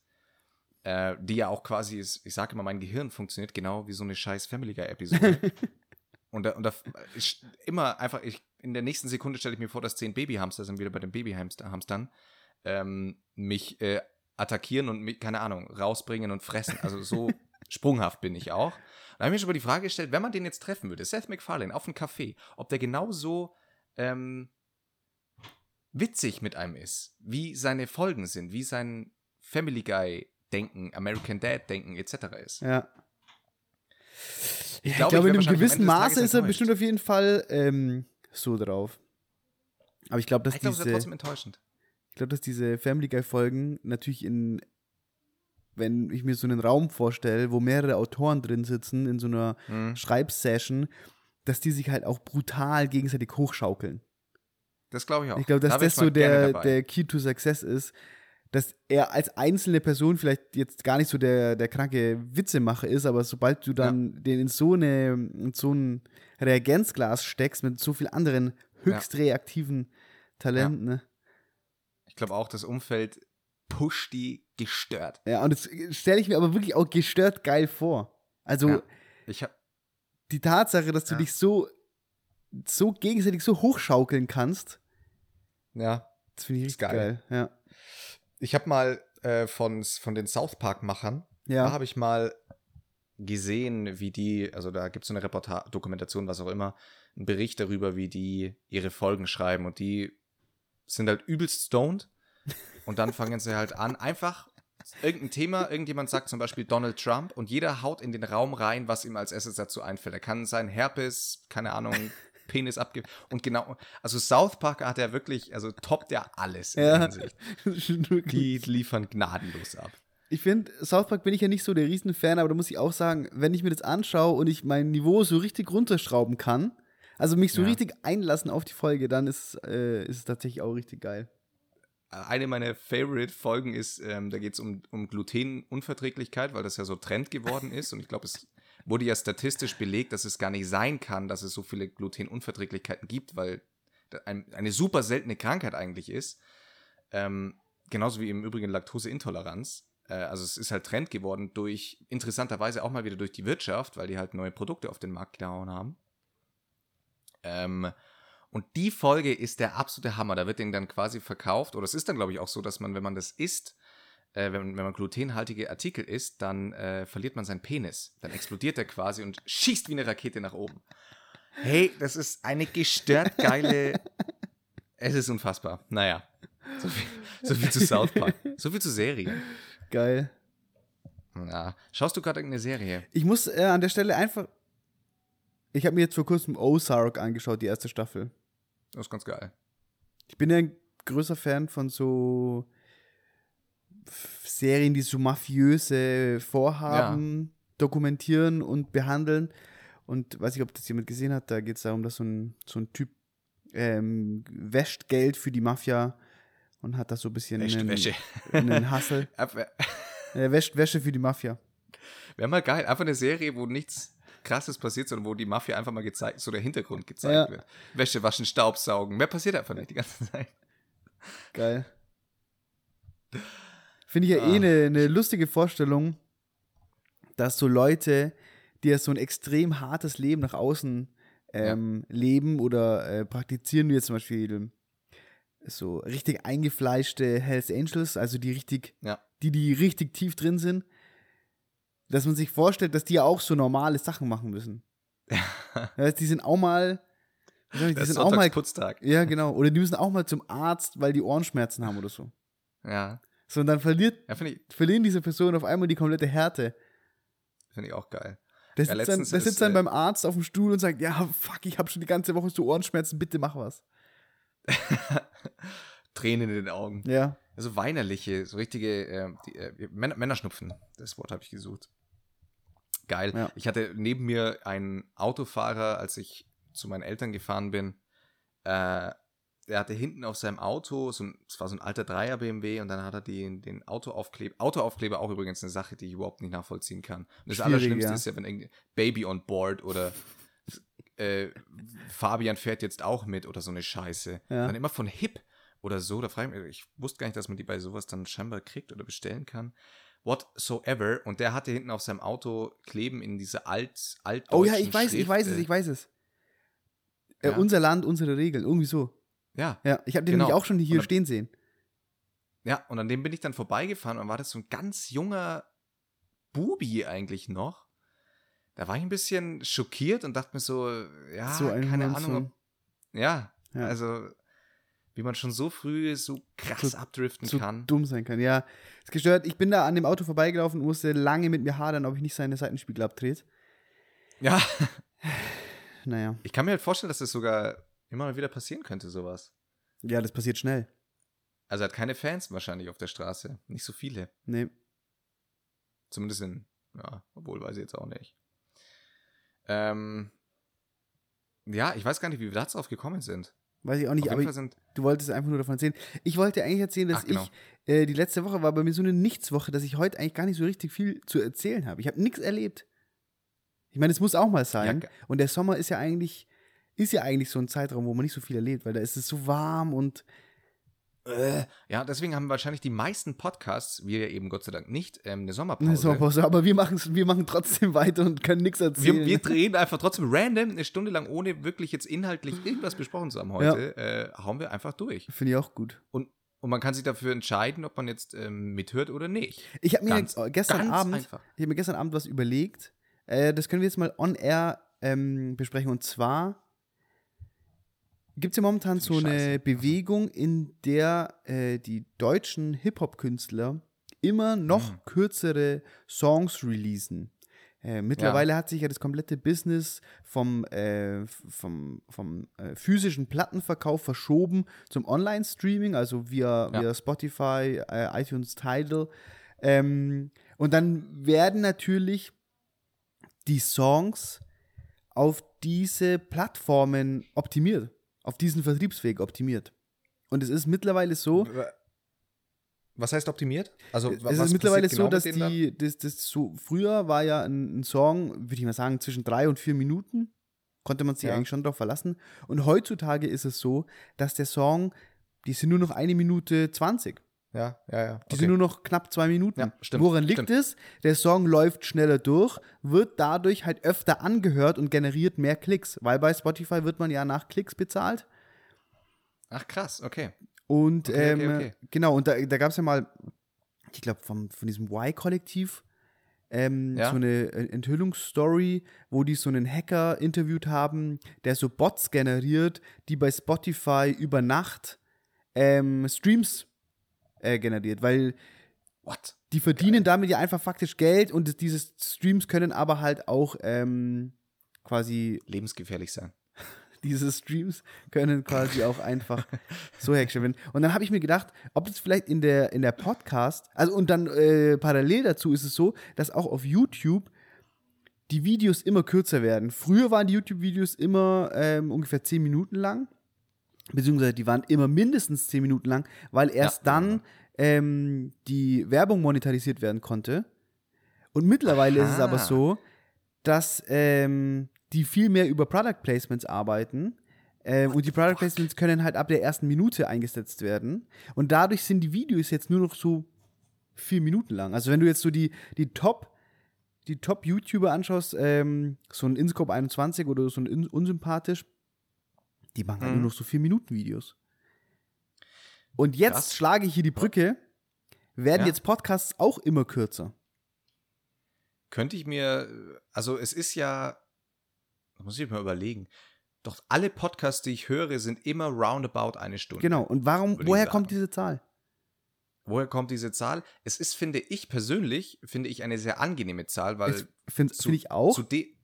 äh, die ja auch quasi, ist, ich sage immer, mein Gehirn funktioniert genau wie so eine scheiß Family Guy-Episode. und da, und da ich, immer einfach, ich, in der nächsten Sekunde stelle ich mir vor, dass zehn Babyhamster sind, wieder bei den Babyhamstern, ähm, mich äh, attackieren und mich, keine Ahnung, rausbringen und fressen. Also so sprunghaft bin ich auch. Da habe ich mir schon mal die Frage gestellt, wenn man den jetzt treffen würde, Seth MacFarlane auf einem Café, ob der genauso ähm, witzig mit einem ist, wie seine Folgen sind, wie sein Family Guy Denken, American Dad Denken etc. ist. Ja. Ich, glaube, glaube, in einem gewissen Maße ist er bestimmt auf jeden Fall ähm, so drauf. Aber ich glaube, dass ich glaub, diese. trotzdem enttäuschend. Ich glaube, dass diese Family Guy Folgen natürlich in wenn ich mir so einen Raum vorstelle, wo mehrere Autoren drin sitzen in so einer mhm. Schreibsession, dass die sich halt auch brutal gegenseitig hochschaukeln. Das glaube ich auch. Ich glaube, dass da das so der, der Key to Success ist, dass er als einzelne Person vielleicht jetzt gar nicht so der, der kranke Witzemacher ist, aber sobald du dann ja. den in so, eine, in so ein Reagenzglas steckst mit so vielen anderen höchst ja. reaktiven Talenten, ja. ne? Ich glaube auch, das Umfeld pusht die gestört. Ja, und das stelle ich mir aber wirklich auch gestört geil vor. Also, ich hab, die Tatsache, dass du dich so so gegenseitig so hochschaukeln kannst. Ja. Das finde ich richtig geil. geil. Ja. Ich habe mal äh, von, von den South Park-Machern, ja. da habe ich mal gesehen, wie die, also da gibt es so eine Reportage, Dokumentation, was auch immer, einen Bericht darüber, wie die ihre Folgen schreiben und die sind halt übelst stoned und dann fangen sie halt an, einfach irgendein Thema, irgendjemand sagt zum Beispiel Donald Trump und jeder haut in den Raum rein, was ihm als erstes dazu einfällt. Er kann sein Herpes, keine Ahnung, Penis abgibt. Und genau, also South Park hat ja wirklich, also toppt ja alles in ja, Hinsicht. Die liefern gnadenlos ab. Ich finde, South Park bin ich ja nicht so der Riesenfan, aber da muss ich auch sagen, wenn ich mir das anschaue und ich mein Niveau so richtig runterschrauben kann, also mich so ja. richtig einlassen auf die Folge, dann ist, äh, ist es tatsächlich auch richtig geil. Eine meiner Favorite-Folgen ist, ähm, da geht es um, um Glutenunverträglichkeit, weil das ja so Trend geworden ist. Und ich glaube, es wurde ja statistisch belegt, dass es gar nicht sein kann, dass es so viele Glutenunverträglichkeiten gibt, weil ein, eine super seltene Krankheit eigentlich ist. Ähm, genauso wie im Übrigen Laktoseintoleranz. Äh, also es ist halt Trend geworden durch, interessanterweise auch mal wieder durch die Wirtschaft, weil die halt neue Produkte auf den Markt gehauen haben. Ähm, und die Folge ist der absolute Hammer. Da wird den dann quasi verkauft. Oder es ist dann, glaube ich, auch so, dass man, wenn man das isst, äh, wenn, wenn, man glutenhaltige Artikel isst, dann äh, verliert man seinen Penis. Dann explodiert er quasi und schießt wie eine Rakete nach oben. Hey, das ist eine gestört geile. es ist unfassbar. Naja. So viel, so viel zu South Park. So viel zu Serie. Geil. Ja. Schaust du gerade irgendeine Serie? Ich muss äh, an der Stelle einfach. Ich habe mir jetzt vor kurzem Ozark angeschaut, die erste Staffel. Das ist ganz geil. Ich bin ja ein größer Fan von so Serien, die so mafiöse Vorhaben ja. dokumentieren und behandeln. Und weiß ich, ob das jemand gesehen hat, da geht es darum, dass so ein, so ein Typ ähm, wäscht Geld für die Mafia und hat da so ein bisschen einen, einen Hassel. er wäscht Wäsche für die Mafia. Wäre mal geil. Einfach eine Serie, wo nichts krasses passiert, sondern wo die Mafia einfach mal gezeigt, so der Hintergrund gezeigt Ja. wird. Wäsche waschen, Staubsaugen. Mehr passiert einfach nicht die ganze Zeit. Geil. Finde ich ja Ah. eh eine, eine lustige Vorstellung, dass so Leute, die ja so ein extrem hartes Leben nach außen ähm, leben oder äh, praktizieren, wie jetzt zum Beispiel so richtig eingefleischte Hells Angels, also die richtig, Ja. die, die richtig tief drin sind, dass man sich vorstellt, dass die ja auch so normale Sachen machen müssen. Ja, die sind auch mal, ich, die Das sind auch mal, Sonntagsputztag. ja genau, oder die müssen auch mal zum Arzt, weil die Ohrenschmerzen haben oder so. Ja, So, und dann verliert, ja finde ich, verlieren diese Personen auf einmal die komplette Härte. find ich auch geil. Der Ja, sitzt, dann, der sitzt dann äh, beim Arzt auf dem Stuhl und sagt, ja, fuck, ich habe schon die ganze Woche so Ohrenschmerzen, bitte mach was. Tränen in den Augen. Ja. Also weinerliche, so richtige äh, die, äh, Männer, Männerschnupfen. Das Wort habe ich gesucht. Geil. Ja. Ich hatte neben mir einen Autofahrer, als ich zu meinen Eltern gefahren bin. Äh, der hatte hinten auf seinem Auto, so ein, es war so ein alter Dreier BMW und dann hat er den, den Autoaufkleber, Autoaufkleber auch übrigens eine Sache, die ich überhaupt nicht nachvollziehen kann. Und das Schwierig, Allerschlimmste ja. ist ja, wenn irgendwie Baby on board oder äh, Fabian fährt jetzt auch mit oder so eine Scheiße. Ja. Dann immer von Hip oder so, da frage ich mich, ich wusste gar nicht, dass man die bei sowas dann scheinbar kriegt oder bestellen kann. Whatsoever. Und der hatte hinten auf seinem Auto kleben in diese alt, alt Oh ja, ich weiß, ich weiß es, ich weiß es. Äh, Ja. Unser Land, unsere Regeln, irgendwie so. Ja, Ja, ich habe den Genau. nämlich auch schon hier dann- stehen sehen. ja, und an dem bin ich dann vorbeigefahren und war das so ein ganz junger Bubi eigentlich noch. Da war ich ein bisschen schockiert und dachte mir so, ja, so ein keine. Ahnung. Ob, ja, Ja. also wie man schon so früh so krass So- abdriften so kann. dumm sein kann. Ja, ist gestört. Ich bin da an dem Auto vorbeigelaufen und musste lange mit mir hadern, ob ich nicht seine Seitenspiegel abdreht. Ja, Naja, ich kann mir halt vorstellen, dass das sogar immer mal wieder passieren könnte, sowas. ja, das passiert schnell. Also er hat keine Fans wahrscheinlich auf der Straße. Nicht so viele. Nee. Zumindest in, ja, obwohl weiß ich jetzt auch nicht. Ähm, ja, ich weiß gar nicht, wie wir da drauf gekommen sind. Weiß ich auch nicht, aber ich, du wolltest einfach nur davon erzählen. Ich wollte eigentlich erzählen, dass Ach, genau. ich, äh, die letzte Woche war bei mir so eine Nichtswoche, dass ich heute eigentlich gar nicht so richtig viel zu erzählen habe. Ich habe nichts erlebt. Ich meine, es muss auch mal sein. ge- und der Sommer ist ja eigentlich, ist ja eigentlich so ein Zeitraum, wo man nicht so viel erlebt, weil da ist es so warm und äh, ja, deswegen haben wahrscheinlich die meisten Podcasts, wir eben Gott sei Dank nicht, ähm, eine Sommerpause. eine Sommerpause. Aber wir machen wir machen trotzdem weiter und können nichts erzählen. Wir, wir drehen einfach trotzdem random eine Stunde lang, ohne wirklich jetzt inhaltlich irgendwas besprochen zu haben heute, äh, hauen wir einfach durch. Finde ich auch gut. Und, und man kann sich dafür entscheiden, ob man jetzt ähm, mithört oder nicht. Ich habe mir Ganz- gestern ganz Abend, einfach. ich habe mir gestern Abend was überlegt. Äh, das können wir jetzt mal on air ähm, besprechen. Und zwar gibt es ja momentan so ich eine scheiße. Bewegung, in der äh, die deutschen Hip-Hop-Künstler immer noch Mhm. kürzere Songs releasen. Äh, mittlerweile hat sich ja das komplette Business vom, äh, vom, vom äh, physischen Plattenverkauf verschoben zum Online-Streaming, also via, Ja. via Spotify, äh, iTunes, Tidal. Ähm, und dann werden natürlich die Songs auf diese Plattformen optimiert, auf diesen Vertriebsweg optimiert. Und es ist mittlerweile so, Was heißt optimiert? Also, es ist mittlerweile so, dass genau die. das, das so, früher war ja ein, ein Song, würde ich mal sagen, zwischen drei und vier Minuten, konnte man sich Ja. eigentlich schon darauf verlassen. Und heutzutage ist es so, dass der Song, die sind nur noch eine Minute 20. Ja, ja, ja. Die sind nur noch knapp zwei Minuten. Ja, stimmt, Woran liegt stimmt. es? Der Song läuft schneller durch, wird dadurch halt öfter angehört und generiert mehr Klicks, weil bei Spotify wird man ja nach Klicks bezahlt. Ach, krass, okay. Und Okay, ähm, okay, okay. genau, und da, da gab es ja mal, ich glaube, von diesem Y-Kollektiv, ähm, Ja. so eine äh, Enthüllungsstory, wo die so einen Hacker interviewt haben, der so Bots generiert, die bei Spotify über Nacht ähm, Streams äh, generiert, weil What? die verdienen damit ja einfach faktisch Geld und diese Streams können aber halt auch ähm, quasi Lebensgefährlich sein. diese Streams können quasi auch einfach so hergestellt werden. Und dann habe ich mir gedacht, ob das vielleicht in der, in der Podcast, also und dann äh, parallel dazu ist es so, dass auch auf YouTube die Videos immer kürzer werden. Früher waren die YouTube-Videos immer ähm, ungefähr 10 Minuten lang, beziehungsweise die waren immer mindestens 10 Minuten lang, weil erst Ja. dann ähm, die Werbung monetarisiert werden konnte. Und mittlerweile ist es aber Aha. so, dass ähm, die viel mehr über Product Placements arbeiten. Ähm, und die Product Placements können halt ab der ersten Minute eingesetzt werden. Und dadurch sind die Videos jetzt nur noch so vier Minuten lang. Also wenn du jetzt so die, die Top, die Top-YouTuber anschaust, ähm, so ein Inscope 21 oder so ein unsympathisch, die machen halt Mhm. nur noch so vier Minuten Videos. Und jetzt Krass. schlage ich hier die Brücke, werden Ja. jetzt Podcasts auch immer kürzer. Könnte ich mir, also es ist ja, muss ich mal überlegen, doch alle Podcasts, die ich höre, sind immer roundabout eine Stunde. Genau. Und warum, woher sagen. kommt diese Zahl? Woher kommt diese Zahl? Es ist, finde ich persönlich, finde ich eine sehr angenehme Zahl, weil Finde find ich auch. Zu de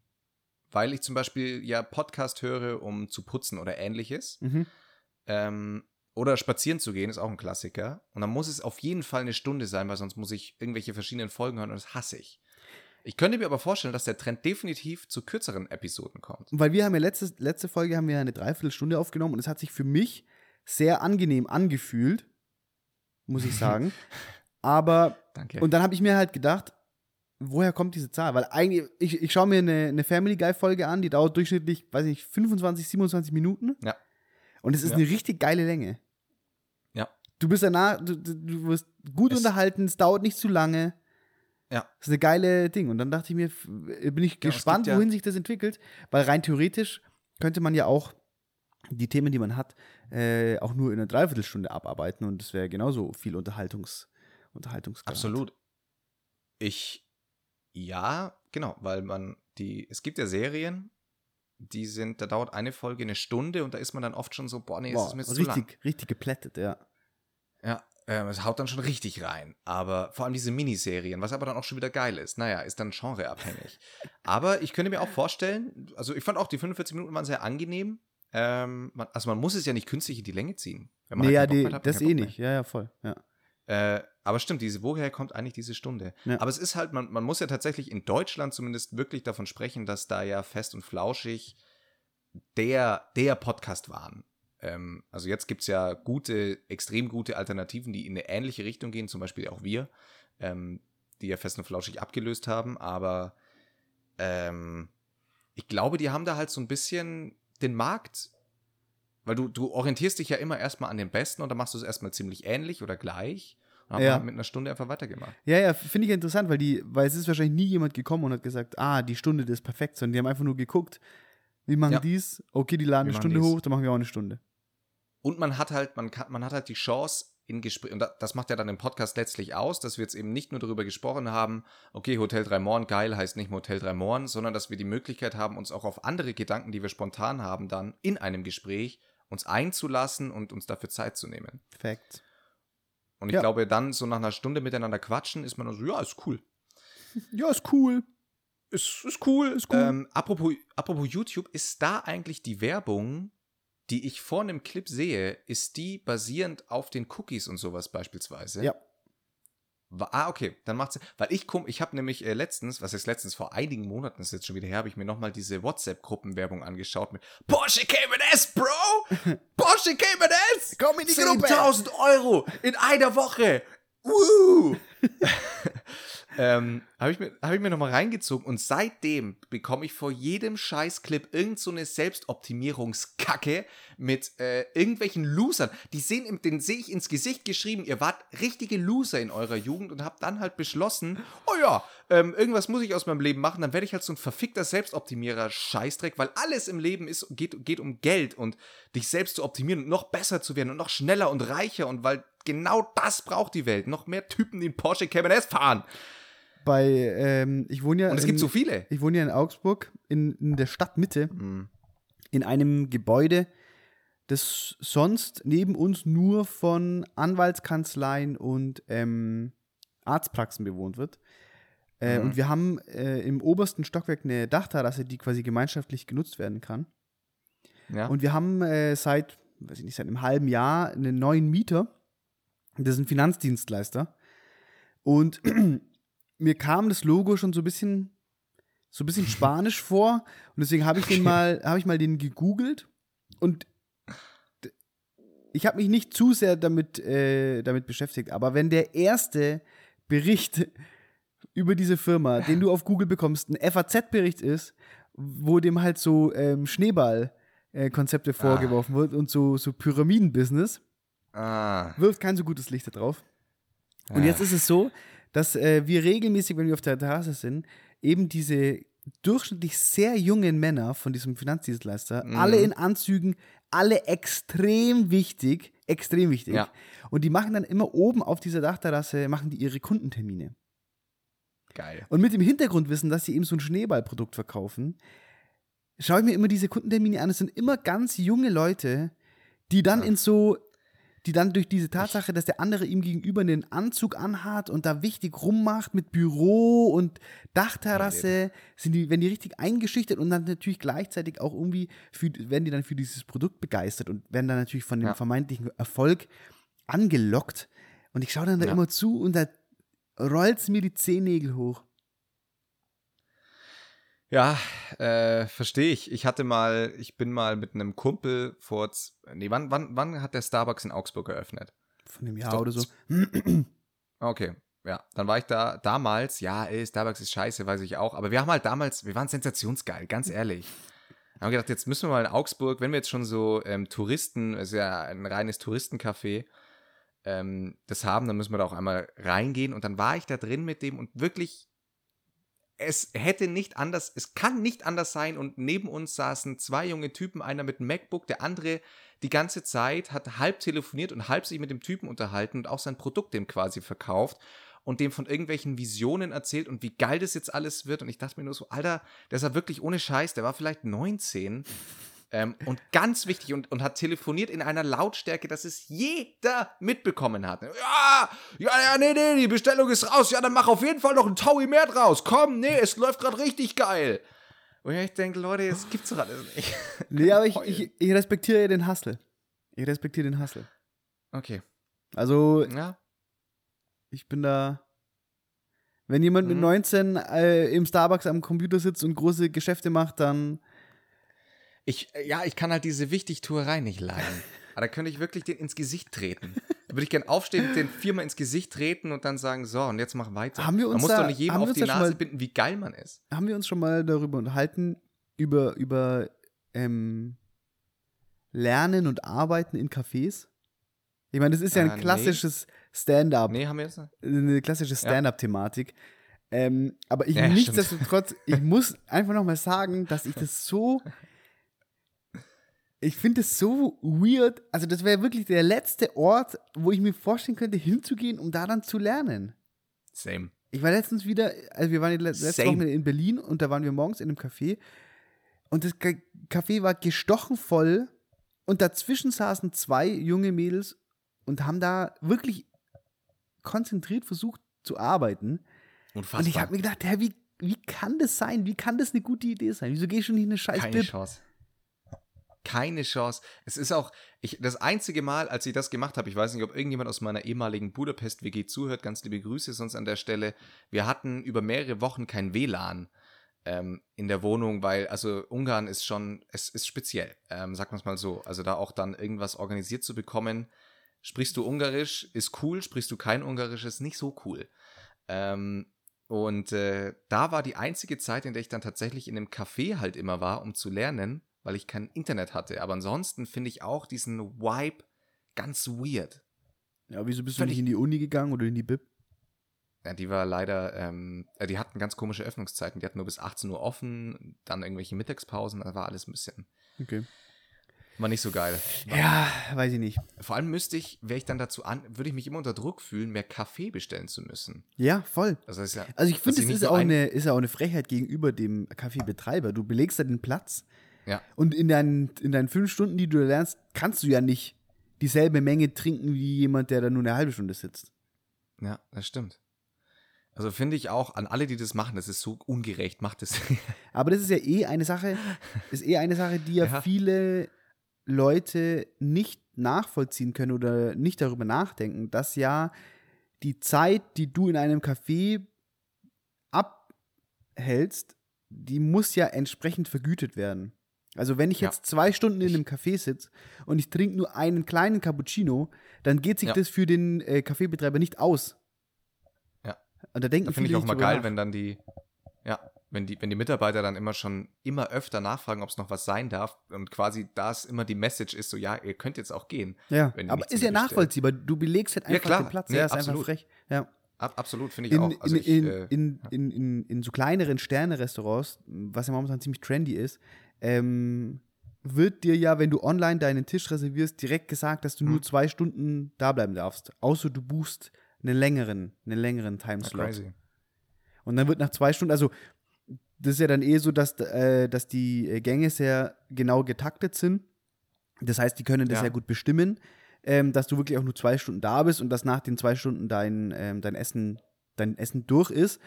weil ich zum Beispiel ja Podcast höre, um zu putzen oder ähnliches. Mhm. Ähm, oder spazieren zu gehen, ist auch ein Klassiker. Und dann muss es auf jeden Fall eine Stunde sein, weil sonst muss ich irgendwelche verschiedenen Folgen hören und das hasse ich. Ich könnte mir aber vorstellen, dass der Trend definitiv zu kürzeren Episoden kommt. Weil wir haben ja letzte, letzte Folge haben wir eine Dreiviertelstunde aufgenommen und es hat sich für mich sehr angenehm angefühlt, muss ich sagen. Aber, Danke. und dann habe ich mir halt gedacht, woher kommt diese Zahl? Weil eigentlich, ich, ich schaue mir eine, eine Family Guy-Folge an, die dauert durchschnittlich, weiß ich, 25, 27 Minuten. Ja. Und es ist Ja. eine richtig geile Länge. Ja. Du bist danach, du, du, wirst gut Es- unterhalten, es dauert nicht zu lange. Ja. Das ist eine geile Ding. Und dann dachte ich mir, f- bin ich es gespannt, gibt ja- wohin sich das entwickelt. Weil rein theoretisch könnte man ja auch die Themen, die man hat, äh, auch nur in einer Dreiviertelstunde abarbeiten. Und das wäre genauso viel Unterhaltungs, Unterhaltungsgrad. Absolut. Ich, ja, genau, weil man die, es gibt ja Serien, die sind, da dauert eine Folge eine Stunde und da ist man dann oft schon so, boah, nee, Wow, ist mir jetzt zu lang. richtig, richtig geplättet, ja. Ja, ähm, es haut dann schon richtig rein. Aber vor allem diese Miniserien, was aber dann auch schon wieder geil ist. Naja, ist dann genreabhängig. aber ich könnte mir auch vorstellen, also ich fand auch die 45 Minuten waren sehr angenehm. Ähm, man, also man muss es ja nicht künstlich in die Länge ziehen. Wenn man Nee, ja, halt keinen die, hat, das eh nicht. Ja, ja, voll. Ja. Äh, aber stimmt, diese, woher kommt eigentlich diese Stunde? Ja. Aber es ist halt, man, man muss ja tatsächlich in Deutschland zumindest wirklich davon sprechen, dass da ja fest und flauschig der, der Podcast waren. Ähm, also jetzt gibt es ja gute, extrem gute Alternativen, die in eine ähnliche Richtung gehen, zum Beispiel auch wir, ähm, die ja fest und flauschig abgelöst haben, aber ähm, ich glaube, die haben da halt so ein bisschen den Markt, weil du, du orientierst dich ja immer erstmal an den Besten und dann machst du es erstmal ziemlich ähnlich oder gleich und haben Ja. halt mit einer Stunde einfach weitergemacht. Ja, ja, finde ich interessant, weil die, weil es ist wahrscheinlich nie jemand gekommen und hat gesagt, ah, die Stunde, das ist perfekt, sondern die haben einfach nur geguckt, wie machen Ja. die's? Okay, die laden Wie eine Stunde die's? hoch, dann machen wir auch eine Stunde. Und man hat halt, man kann, man hat halt die Chance in Gespräch, und da- das macht ja dann den Podcast letztlich aus, dass wir jetzt eben nicht nur darüber gesprochen haben, okay, Hotel Drei Morgen geil heißt nicht mehr Hotel Drei Morgen, sondern dass wir die Möglichkeit haben, uns auch auf andere Gedanken, die wir spontan haben, dann in einem Gespräch uns einzulassen und uns dafür Zeit zu nehmen. Perfekt. Und ich Ja. glaube, dann so nach einer Stunde miteinander quatschen, ist man dann so, ja, ist cool. Ja, ist cool. Ist, ist cool. Ist cool. Ähm, apropos, apropos YouTube, ist da eigentlich die Werbung, die ich vor einem Clip sehe, ist die basierend auf den Cookies und sowas beispielsweise? Ja. Ah, okay, dann macht's Weil ich komm, ich habe nämlich äh, letztens, was ist letztens, vor einigen Monaten ist jetzt schon wieder her, habe ich mir nochmal diese WhatsApp-Gruppenwerbung angeschaut mit Porsche Cayman S, Bro! Porsche Cayman S! Komm in die Gruppe! 10.000 Euro in einer Woche! Woo! ähm, habe ich mir, hab mir nochmal reingezogen und seitdem bekomme ich vor jedem Scheißclip irgend so Selbstoptimierungskacke mit äh, irgendwelchen Losern. Die sehen, den sehe ich ins Gesicht geschrieben, ihr wart richtige Loser in eurer Jugend und habt dann halt beschlossen, oh ja, ähm, irgendwas muss ich aus meinem Leben machen, dann werde ich halt so ein verfickter Selbstoptimierer Scheißdreck, weil alles im Leben ist, geht, geht um Geld und dich selbst zu optimieren und noch besser zu werden und noch schneller und reicher und weil genau das braucht die Welt. Noch mehr Typen, die einen Porsche Cayman fahren. Bei, ähm, ich wohne ja. Und es in, gibt so viele. Ich wohne ja in Augsburg, in, in der Stadtmitte, Mhm. in einem Gebäude, das sonst neben uns nur von Anwaltskanzleien und ähm, Arztpraxen bewohnt wird. Äh, Mhm. Und wir haben äh, im obersten Stockwerk eine Dachterrasse, die quasi gemeinschaftlich genutzt werden kann. Ja. Und wir haben äh, seit, weiß ich nicht, seit einem halben Jahr einen neuen Mieter. Das ist ein Finanzdienstleister. Und mir kam das Logo schon so ein bisschen, so ein bisschen spanisch vor. Und deswegen habe ich den mal, habe ich mal den gegoogelt. Und ich habe mich nicht zu sehr damit, äh, damit beschäftigt. Aber wenn der erste Bericht über diese Firma, den du auf Google bekommst, ein FAZ-Bericht ist, wo dem halt so ähm, Schneeball-Konzepte Ah. vorgeworfen wird und so, so Pyramiden-Business, Ah. wirft kein so gutes Licht da drauf. Und Ah. jetzt ist es so, dass äh, wir regelmäßig, wenn wir auf der Terrasse sind, eben diese durchschnittlich sehr jungen Männer von diesem Finanzdienstleister, Mhm. alle in Anzügen, alle extrem wichtig, extrem wichtig. Ja. Und die machen dann immer oben auf dieser Dachterrasse, machen die ihre Kundentermine. Geil. Und mit dem Hintergrundwissen, dass sie eben so ein Schneeballprodukt verkaufen, schaue ich mir immer diese Kundentermine an. Es sind immer ganz junge Leute, die dann Ja. in so, die dann durch diese Tatsache, dass der andere ihm gegenüber einen Anzug anhat und da wichtig rummacht mit Büro und Dachterrasse, sind die, werden die richtig eingeschüchtert und dann natürlich gleichzeitig auch irgendwie für, werden die dann für dieses Produkt begeistert und werden dann natürlich von dem Ja. vermeintlichen Erfolg angelockt. Und ich schaue dann da Ja. immer zu und da rollt mir die Zehennägel hoch. Ja, äh, verstehe ich. Ich hatte mal, ich bin mal mit einem Kumpel vor, nee, wann, wann, wann hat der Starbucks in Augsburg eröffnet? Von dem Jahr oder so. Okay, ja, dann war ich da damals, ja, ey, Starbucks ist scheiße, weiß ich auch, aber wir haben halt damals, wir waren sensationsgeil, ganz ehrlich. Haben gedacht, jetzt müssen wir mal in Augsburg, wenn wir jetzt schon so ähm, Touristen, es ist ja ein reines Touristencafé, ähm, das haben, dann müssen wir da auch einmal reingehen und dann war ich da drin mit dem und wirklich, es hätte nicht anders, es kann nicht anders sein und neben uns saßen zwei junge Typen, einer mit einem MacBook, der andere die ganze Zeit hat halb telefoniert und halb sich mit dem Typen unterhalten und auch sein Produkt dem quasi verkauft und dem von irgendwelchen Visionen erzählt und wie geil das jetzt alles wird. Und ich dachte mir nur so, Alter, der ist ja wirklich ohne Scheiß, der war vielleicht 19 ähm, und ganz wichtig und, und hat telefoniert in einer Lautstärke, dass es jeder mitbekommen hat. Ja, ja, ja, nee, nee, die Bestellung ist raus. Ja, dann mach auf jeden Fall noch ein Taui mehr draus. Komm, nee, es läuft gerade richtig geil. Und ich denke, Leute, das gibt's doch alles nicht. Nee, aber ich, ich, ich respektiere den Hustle. Ich respektiere den Hustle. Okay, Also, ja. ich bin da. Wenn jemand mit Mhm. 19 äh, im Starbucks am Computer sitzt und große Geschäfte macht, dann. Ich, äh, ja, ich kann halt diese Wichtigtuerei nicht leiden. Aber da könnte ich wirklich den ins Gesicht treten. Da würde ich gern aufstehen, den viermal ins Gesicht treten und dann sagen, so, und jetzt mach weiter. Haben wir uns man muss da- doch nicht jedem auf uns die Nase mal- binden, wie geil man ist. Haben wir uns schon mal darüber unterhalten, über, über ähm, Lernen und Arbeiten in Cafés? Ich meine, das ist ja Äh, ein nee. klassisches Stand-up. Nee, haben wir jetzt? eine klassische Stand-up-Thematik. Ähm, aber ich ja, nichtsdestotrotz, ich muss einfach nochmal sagen, dass ich das so. Ich finde es so weird. Also, das wäre wirklich der letzte Ort, wo ich mir vorstellen könnte, hinzugehen, um da dann zu lernen. Same. Ich war letztens wieder, also wir waren le- letzte Same. Woche in Berlin und da waren wir morgens in einem Café und das Café war gestochen voll und dazwischen saßen zwei junge Mädels und haben da wirklich konzentriert versucht zu arbeiten. Unfassbar. Und ich habe mir gedacht, hä, wie, wie kann das sein? Wie kann das eine gute Idee sein? Wieso gehe ich schon nicht in eine scheiß Keine Bib? Chance. Keine Chance. Es ist auch, ich, das einzige Mal, als ich das gemacht habe, ich weiß nicht, ob irgendjemand aus meiner ehemaligen Budapest-WG zuhört, ganz liebe Grüße sonst an der Stelle. Wir hatten über mehrere Wochen kein WLAN ähm, in der Wohnung, weil, also Ungarn ist schon, es ist speziell, ähm, sagt man es mal so. Also da auch dann irgendwas organisiert zu bekommen. Sprichst du Ungarisch, ist cool, sprichst du kein Ungarisch, ist nicht so cool. Ähm, und äh, da war die einzige Zeit, in der ich dann tatsächlich in einem Café halt immer war, um zu lernen, weil ich kein Internet hatte. Aber ansonsten finde ich auch diesen Vibe ganz weird. Ja, wieso bist du Völlig- nicht in die Uni gegangen oder in die Bib? Ja, die war leider, ähm, äh, die hatten ganz komische Öffnungszeiten. Die hatten nur bis 18 Uhr offen, dann irgendwelche Mittagspausen, da war alles ein bisschen, Okay. war nicht so geil. War, Ja, weiß ich nicht. Vor allem müsste ich, wäre ich dann dazu an, würde ich mich immer unter Druck fühlen, mehr Kaffee bestellen zu müssen. Ja, voll. Also, das ist ja, Also ich finde, nicht ist auch, ein- eine, ist auch eine Frechheit gegenüber dem Kaffeebetreiber. Du belegst da den Platz Ja. und in deinen, in deinen fünf Stunden, die du lernst, kannst du ja nicht dieselbe Menge trinken wie jemand, der da nur eine halbe Stunde sitzt. Ja, das stimmt. Also finde ich auch an alle, die das machen, das ist so ungerecht, macht es. Aber das ist ja eh eine Sache, ist eh eine Sache, die ja, Ja. viele Leute nicht nachvollziehen können oder nicht darüber nachdenken, dass ja die Zeit, die du in einem Café abhältst, die muss ja entsprechend vergütet werden. Also wenn ich Ja. jetzt zwei Stunden in einem Café sitze und ich trinke nur einen kleinen Cappuccino, dann geht sich Ja. das für den äh, Kaffeebetreiber nicht aus. Ja. Und da denken Da finde ich auch mal geil, nach. wenn dann die, ja, wenn die, wenn die Mitarbeiter dann immer schon immer öfter nachfragen, ob es noch was sein darf und quasi das immer die Message ist, so ja, ihr könnt jetzt auch gehen. Ja, aber ist ja nachvollziehbar. Du belegst halt Ja, einfach klar. den Platz. Nee, ja, ist einfach absolut. frech. Ja. Ab, absolut, finde ich In, auch. Also in, ich, in, äh, in, in, in, in so kleineren Sterne-Restaurants, was ja momentan ziemlich trendy ist, ähm, wird dir ja, wenn du online deinen Tisch reservierst, direkt gesagt, dass du nur Hm. zwei Stunden da bleiben darfst. Außer du buchst einen längeren, einen längeren ja, Timeslot. crazy. Und dann wird nach zwei Stunden, also das ist ja dann eh so, dass, äh, dass die äh, Gänge sehr genau getaktet sind. Das heißt, die können das Ja. sehr gut bestimmen, ähm, dass du wirklich auch nur zwei Stunden da bist und dass nach den zwei Stunden dein, ähm, dein, Essen, dein Essen durch ist.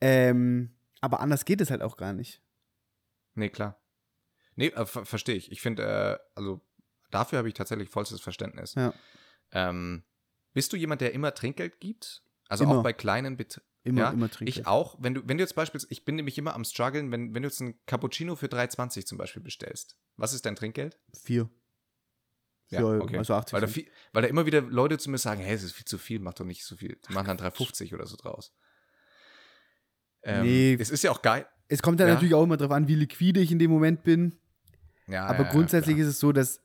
Ähm, aber anders geht es halt auch gar nicht. Nee, klar. Nee, äh, ver verstehe ich. Ich finde, äh, also dafür habe ich tatsächlich vollstes Verständnis. Ja. Ähm, bist du jemand, der immer Trinkgeld gibt? Also Immer. auch bei kleinen Bet Immer, Ja, immer trinken. Ich auch. Wenn du, wenn du jetzt beispielsweise, ich bin nämlich immer am struggeln, wenn, wenn du jetzt ein Cappuccino für 3,20 zum Beispiel bestellst. Was ist dein Trinkgeld? Vier. Ja, Euro, okay. also 80 Weil da, viel, weil da immer wieder Leute zu mir sagen, hey, es ist viel zu viel, mach doch nicht so viel. Die machen dann 3,50 oder so draus. Ähm, Nee. Es ist ja auch geil. Es kommt dann Ja. natürlich auch immer darauf an, wie liquide ich in dem Moment bin. Ja, Aber ja, grundsätzlich ja, ist es so, dass,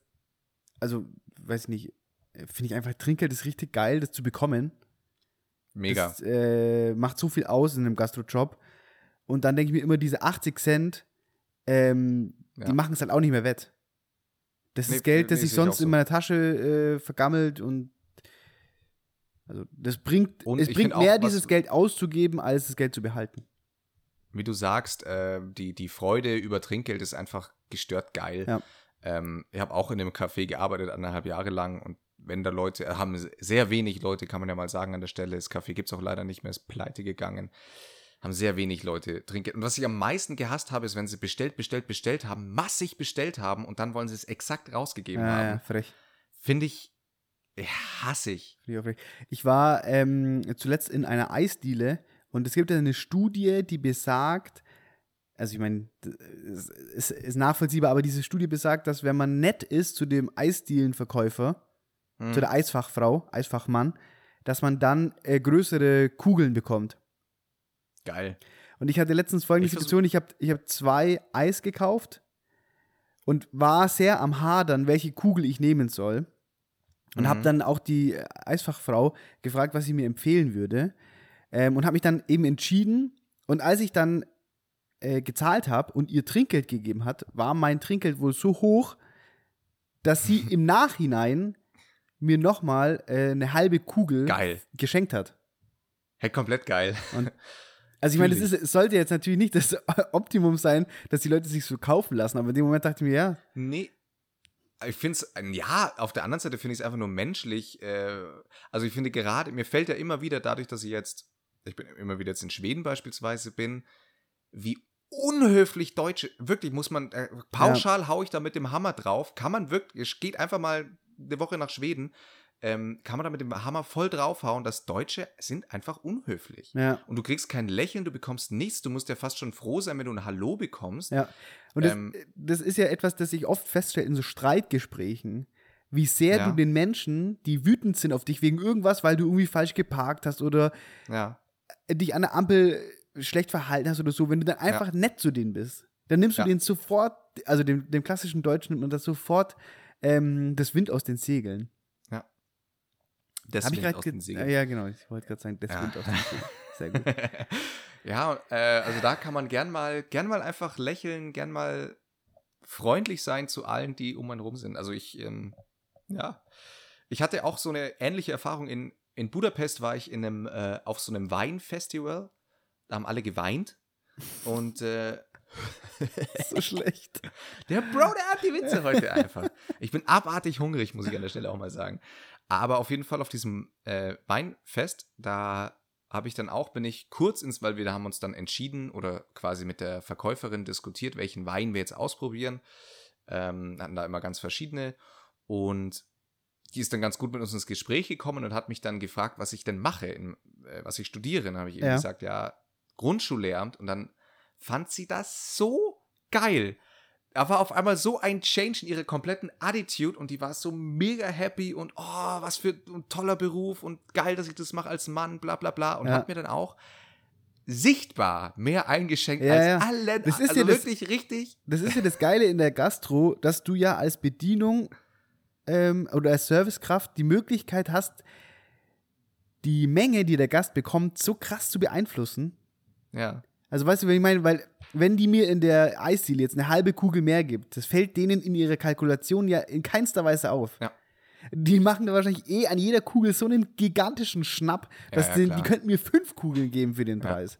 also, weiß ich nicht, finde ich einfach Trinkgeld ist richtig geil, das zu bekommen. Mega. Das äh, macht so viel aus in einem Gastrojob. Und dann denke ich mir immer, diese 80 Cent, ähm, die machen es halt auch nicht mehr wett. Das Nee, ist Geld, nee, das sich ich auch sonst so. in meiner Tasche äh, vergammelt und also das bringt, Und es ich bringt auch, mehr, was- dieses Geld auszugeben, als das Geld zu behalten. Wie du sagst, äh, die, die Freude über Trinkgeld ist einfach gestört geil. Ja. Ähm, ich habe auch in einem Café gearbeitet, anderthalb Jahre lang. Und wenn da Leute, äh, haben sehr wenig Leute, kann man ja mal sagen an der Stelle, das Café gibt es auch leider nicht mehr, ist pleite gegangen. Haben sehr wenig Leute Trinkgeld. Und was ich am meisten gehasst habe, ist, wenn sie bestellt, bestellt, bestellt haben, massig bestellt haben und dann wollen sie es exakt rausgegeben Ja, ja, haben. frech. Finde ich, ja, hasse ich. Finde ich auch frech. Ich war ähm, zuletzt in einer Eisdiele und es gibt ja eine Studie, die besagt, also ich meine, es ist, ist nachvollziehbar, aber diese Studie besagt, dass wenn man nett ist zu dem Eisdielenverkäufer, Hm. zu der Eisfachfrau, Eisfachmann, dass man dann äh, größere Kugeln bekommt. Geil. Und ich hatte letztens folgende Ich Situation, ich habe ich hab zwei Eis gekauft und war sehr am Hadern, welche Kugel ich nehmen soll. Und habe Mhm. dann auch die äh, Eisfachfrau gefragt, was sie mir empfehlen würde. Ähm, und habe mich dann eben entschieden. Und als ich dann äh, gezahlt habe und ihr Trinkgeld gegeben hat, war mein Trinkgeld wohl so hoch, dass sie im Nachhinein mir nochmal äh, eine halbe Kugel Geil. geschenkt hat. Hey, komplett geil. Also ich meine, Fühl das ist, es sollte jetzt natürlich nicht das Optimum sein, dass die Leute sich so kaufen lassen, aber in dem Moment dachte ich mir, ja, Nee. Ich finde es, ja, auf der anderen Seite finde ich es einfach nur menschlich. Äh, also ich finde gerade, mir fällt ja immer wieder dadurch, dass ich jetzt, ich bin immer wieder jetzt in Schweden beispielsweise bin, wie unhöflich Deutsche, wirklich muss man, äh, pauschal hau ich da mit dem Hammer drauf, kann man wirklich, geht einfach mal eine Woche nach Schweden, ähm, kann man da mit dem Hammer voll draufhauen, dass Deutsche sind einfach unhöflich. ja, Und du kriegst kein Lächeln, du bekommst nichts, du musst ja fast schon froh sein, wenn du ein Hallo bekommst. ja. Und das, Ähm, das ist ja etwas, das ich oft feststelle in so Streitgesprächen, wie sehr Ja. du den Menschen, die wütend sind auf dich wegen irgendwas, weil du irgendwie falsch geparkt hast oder Ja. Dich an der Ampel schlecht verhalten hast oder so, wenn du dann einfach nett zu denen bist, dann nimmst du Ja. den sofort, also dem, dem klassischen Deutschen nimmt man das sofort ähm, das Wind aus den Segeln. Das Hab ich Wind grad aus den Ja, Segeln. ja, genau, ich wollte gerade sagen, das Ja. Wind aus den Segeln. Sehr gut. ja, äh, also da kann man gern mal, gern mal einfach lächeln, gern mal freundlich sein zu allen, die um einen rum sind. Also ich, ähm, ja, ich hatte auch so eine ähnliche Erfahrung in, in Budapest war ich in einem, äh, auf so einem Weinfestival. Da haben alle geweint. Und äh, so schlecht. Der Bro, der hat die Witze heute einfach. Ich bin abartig hungrig, muss ich an der Stelle auch mal sagen. Aber auf jeden Fall auf diesem äh, Weinfest, da habe ich dann auch, bin ich kurz ins, weil wir da haben uns dann entschieden oder quasi mit der Verkäuferin diskutiert, welchen Wein wir jetzt ausprobieren. Ähm, hatten da immer ganz verschiedene. Und die ist dann ganz gut mit uns ins Gespräch gekommen und hat mich dann gefragt, was ich denn mache, in, äh, was ich studiere. Dann habe ich eben Ja. gesagt, ja, Grundschullehramt. Und dann fand sie das so geil. da war auf einmal so ein Change in ihrer kompletten Attitude und die war so mega happy und oh, was für ein toller Beruf und geil, dass ich das mache als Mann, bla bla bla. Und Ja. hat mir dann auch sichtbar mehr eingeschenkt Ja, als ja. alle. Das ist also ja das- wirklich richtig. Das ist ja das Geile in der Gastro, dass du ja als Bedienung ähm, oder als Servicekraft die Möglichkeit hast, die Menge, die der Gast bekommt, so krass zu beeinflussen. Ja. Also weißt du, wenn ich meine, weil wenn die mir in der Eisdiele jetzt eine halbe Kugel mehr gibt, das fällt denen in ihrer Kalkulation ja in keinster Weise auf. Ja. Die machen da wahrscheinlich eh an jeder Kugel so einen gigantischen Schnapp, Ja, dass ja, die, klar. die könnten mir fünf Kugeln geben für den Ja. Preis.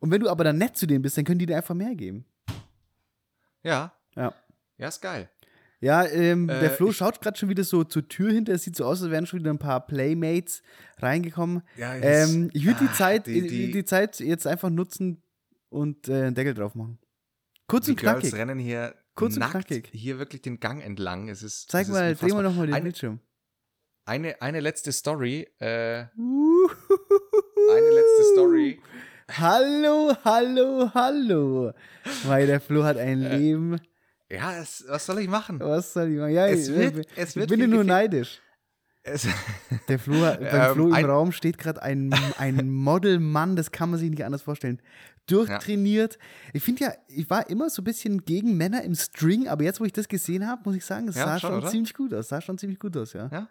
Und wenn du aber dann nett zu denen bist, dann können die dir einfach mehr geben. Ja. Ja. Ja, ist geil. Ja, ähm, der Äh, Flo ich- schaut gerade schon wieder so zur Tür hinter. Es sieht so aus, als wären schon wieder ein paar Playmates reingekommen. Ja, Ähm, ich würde die Zeit, die- die, die- Zeit jetzt einfach nutzen und äh, einen Deckel drauf machen. Kurz und knackig. Girls rennen hier Kurz und knackig. hier wirklich den Gang entlang. Es ist, Zeig es mal, dreh mal unfassbar. nochmal den eine, Bildschirm. eine, eine letzte Story. Äh, eine letzte Story. Hallo, hallo, hallo. Weil der Flo hat ein Äh, Leben. Ja, es, was soll ich machen? Was soll ich machen? Ja, Es ich, wird- ich, es ich wird bin viel nur neidisch. Es, Der Flo, hat- beim Ähm, Flo im ein- Raum steht gerade ein, ein Modelmann, das kann man sich nicht anders vorstellen. Durchtrainiert. Ich finde ja, ich war immer so ein bisschen gegen Männer im String, aber jetzt, wo ich das gesehen habe, muss ich sagen, es Ja, sah schon, schon, ziemlich gut aus. Sah schon ziemlich gut aus, ja. Ja.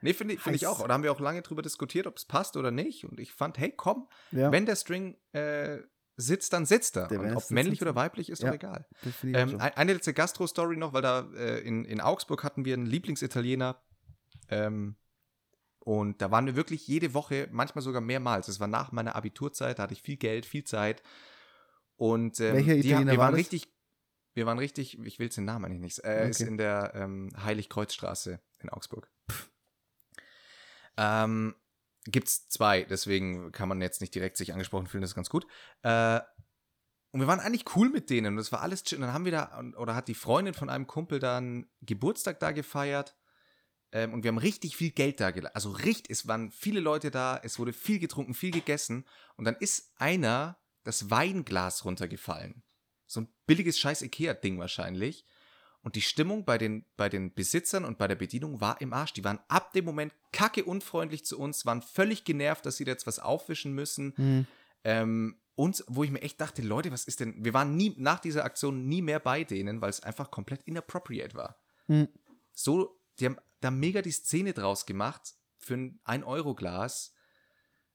nee, finde ich, find ich auch. Da haben wir auch lange drüber diskutiert, ob es passt oder nicht. Und ich fand, hey, komm, Ja, wenn der String äh, sitzt, dann sitzt er. Der Und ob männlich oder weiblich, ist Ja. doch egal. Ähm, eine letzte Gastro-Story noch, weil da äh, in, in Augsburg hatten wir einen Lieblingsitaliener. Ähm, und da waren wir wirklich jede Woche, manchmal sogar mehrmals. Das war nach meiner Abiturzeit, da hatte ich viel Geld, viel Zeit. Und ähm, Welcher die, Italiener wir war waren das? richtig, wir waren richtig, ich will den Namen eigentlich nicht, äh, ist Okay. in der ähm, Heiligkreuzstraße in Augsburg. Ähm, gibt's zwei, deswegen kann man jetzt nicht direkt sich angesprochen fühlen, das ist ganz gut. Äh, und wir waren eigentlich cool mit denen und das war alles chill. Und dann haben wir da, oder hat die Freundin von einem Kumpel dann Geburtstag da gefeiert. Ähm, und wir haben richtig viel Geld da gelassen. Also richtig, es waren viele Leute da, es wurde viel getrunken, viel gegessen. Und dann ist einer das Weinglas runtergefallen. So ein billiges scheiß Ikea-Ding wahrscheinlich. Und die Stimmung bei den, bei den Besitzern und bei der Bedienung war im Arsch. Die waren ab dem Moment kacke unfreundlich zu uns, waren völlig genervt, dass sie da jetzt was aufwischen müssen. Hm. Ähm, und wo ich mir echt dachte, Leute, was ist denn? Wir waren nie nach dieser Aktion nie mehr bei denen, weil es einfach komplett inappropriate war. Hm. So, die haben da mega die Szene draus gemacht für ein 1-Euro-Glas.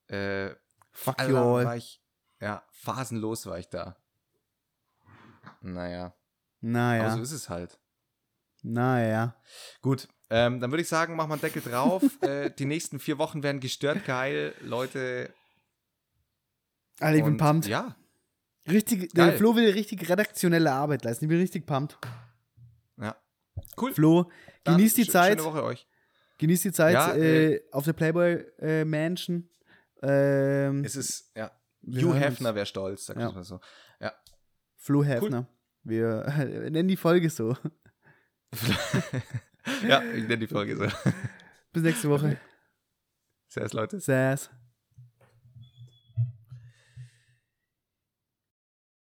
Äh, Fuck you all. ja, phasenlos war ich da. Naja, Naja, aber so ist es halt. naja. Gut, ähm, dann würde ich sagen, machen wir einen Deckel drauf. äh, die nächsten vier Wochen werden gestört geil. Leute, Alter, ich bin pumped. Ja, Richtig, der. Flo will richtig redaktionelle Arbeit leisten. Ich bin richtig pumped. ja. Cool. Flo, Dann genieß die Zeit. Schöne Woche euch. Genieß die Zeit Ja, äh, auf der Playboy äh, Mansion. Ähm, Es ist, ja. Hugh Hefner wäre stolz, sag Ja. ich mal so. Ja. Flo Hefner. Wir nennen die Folge so. ja, ich nenne die Folge so. Bis nächste Woche. Servus, Leute. Sass.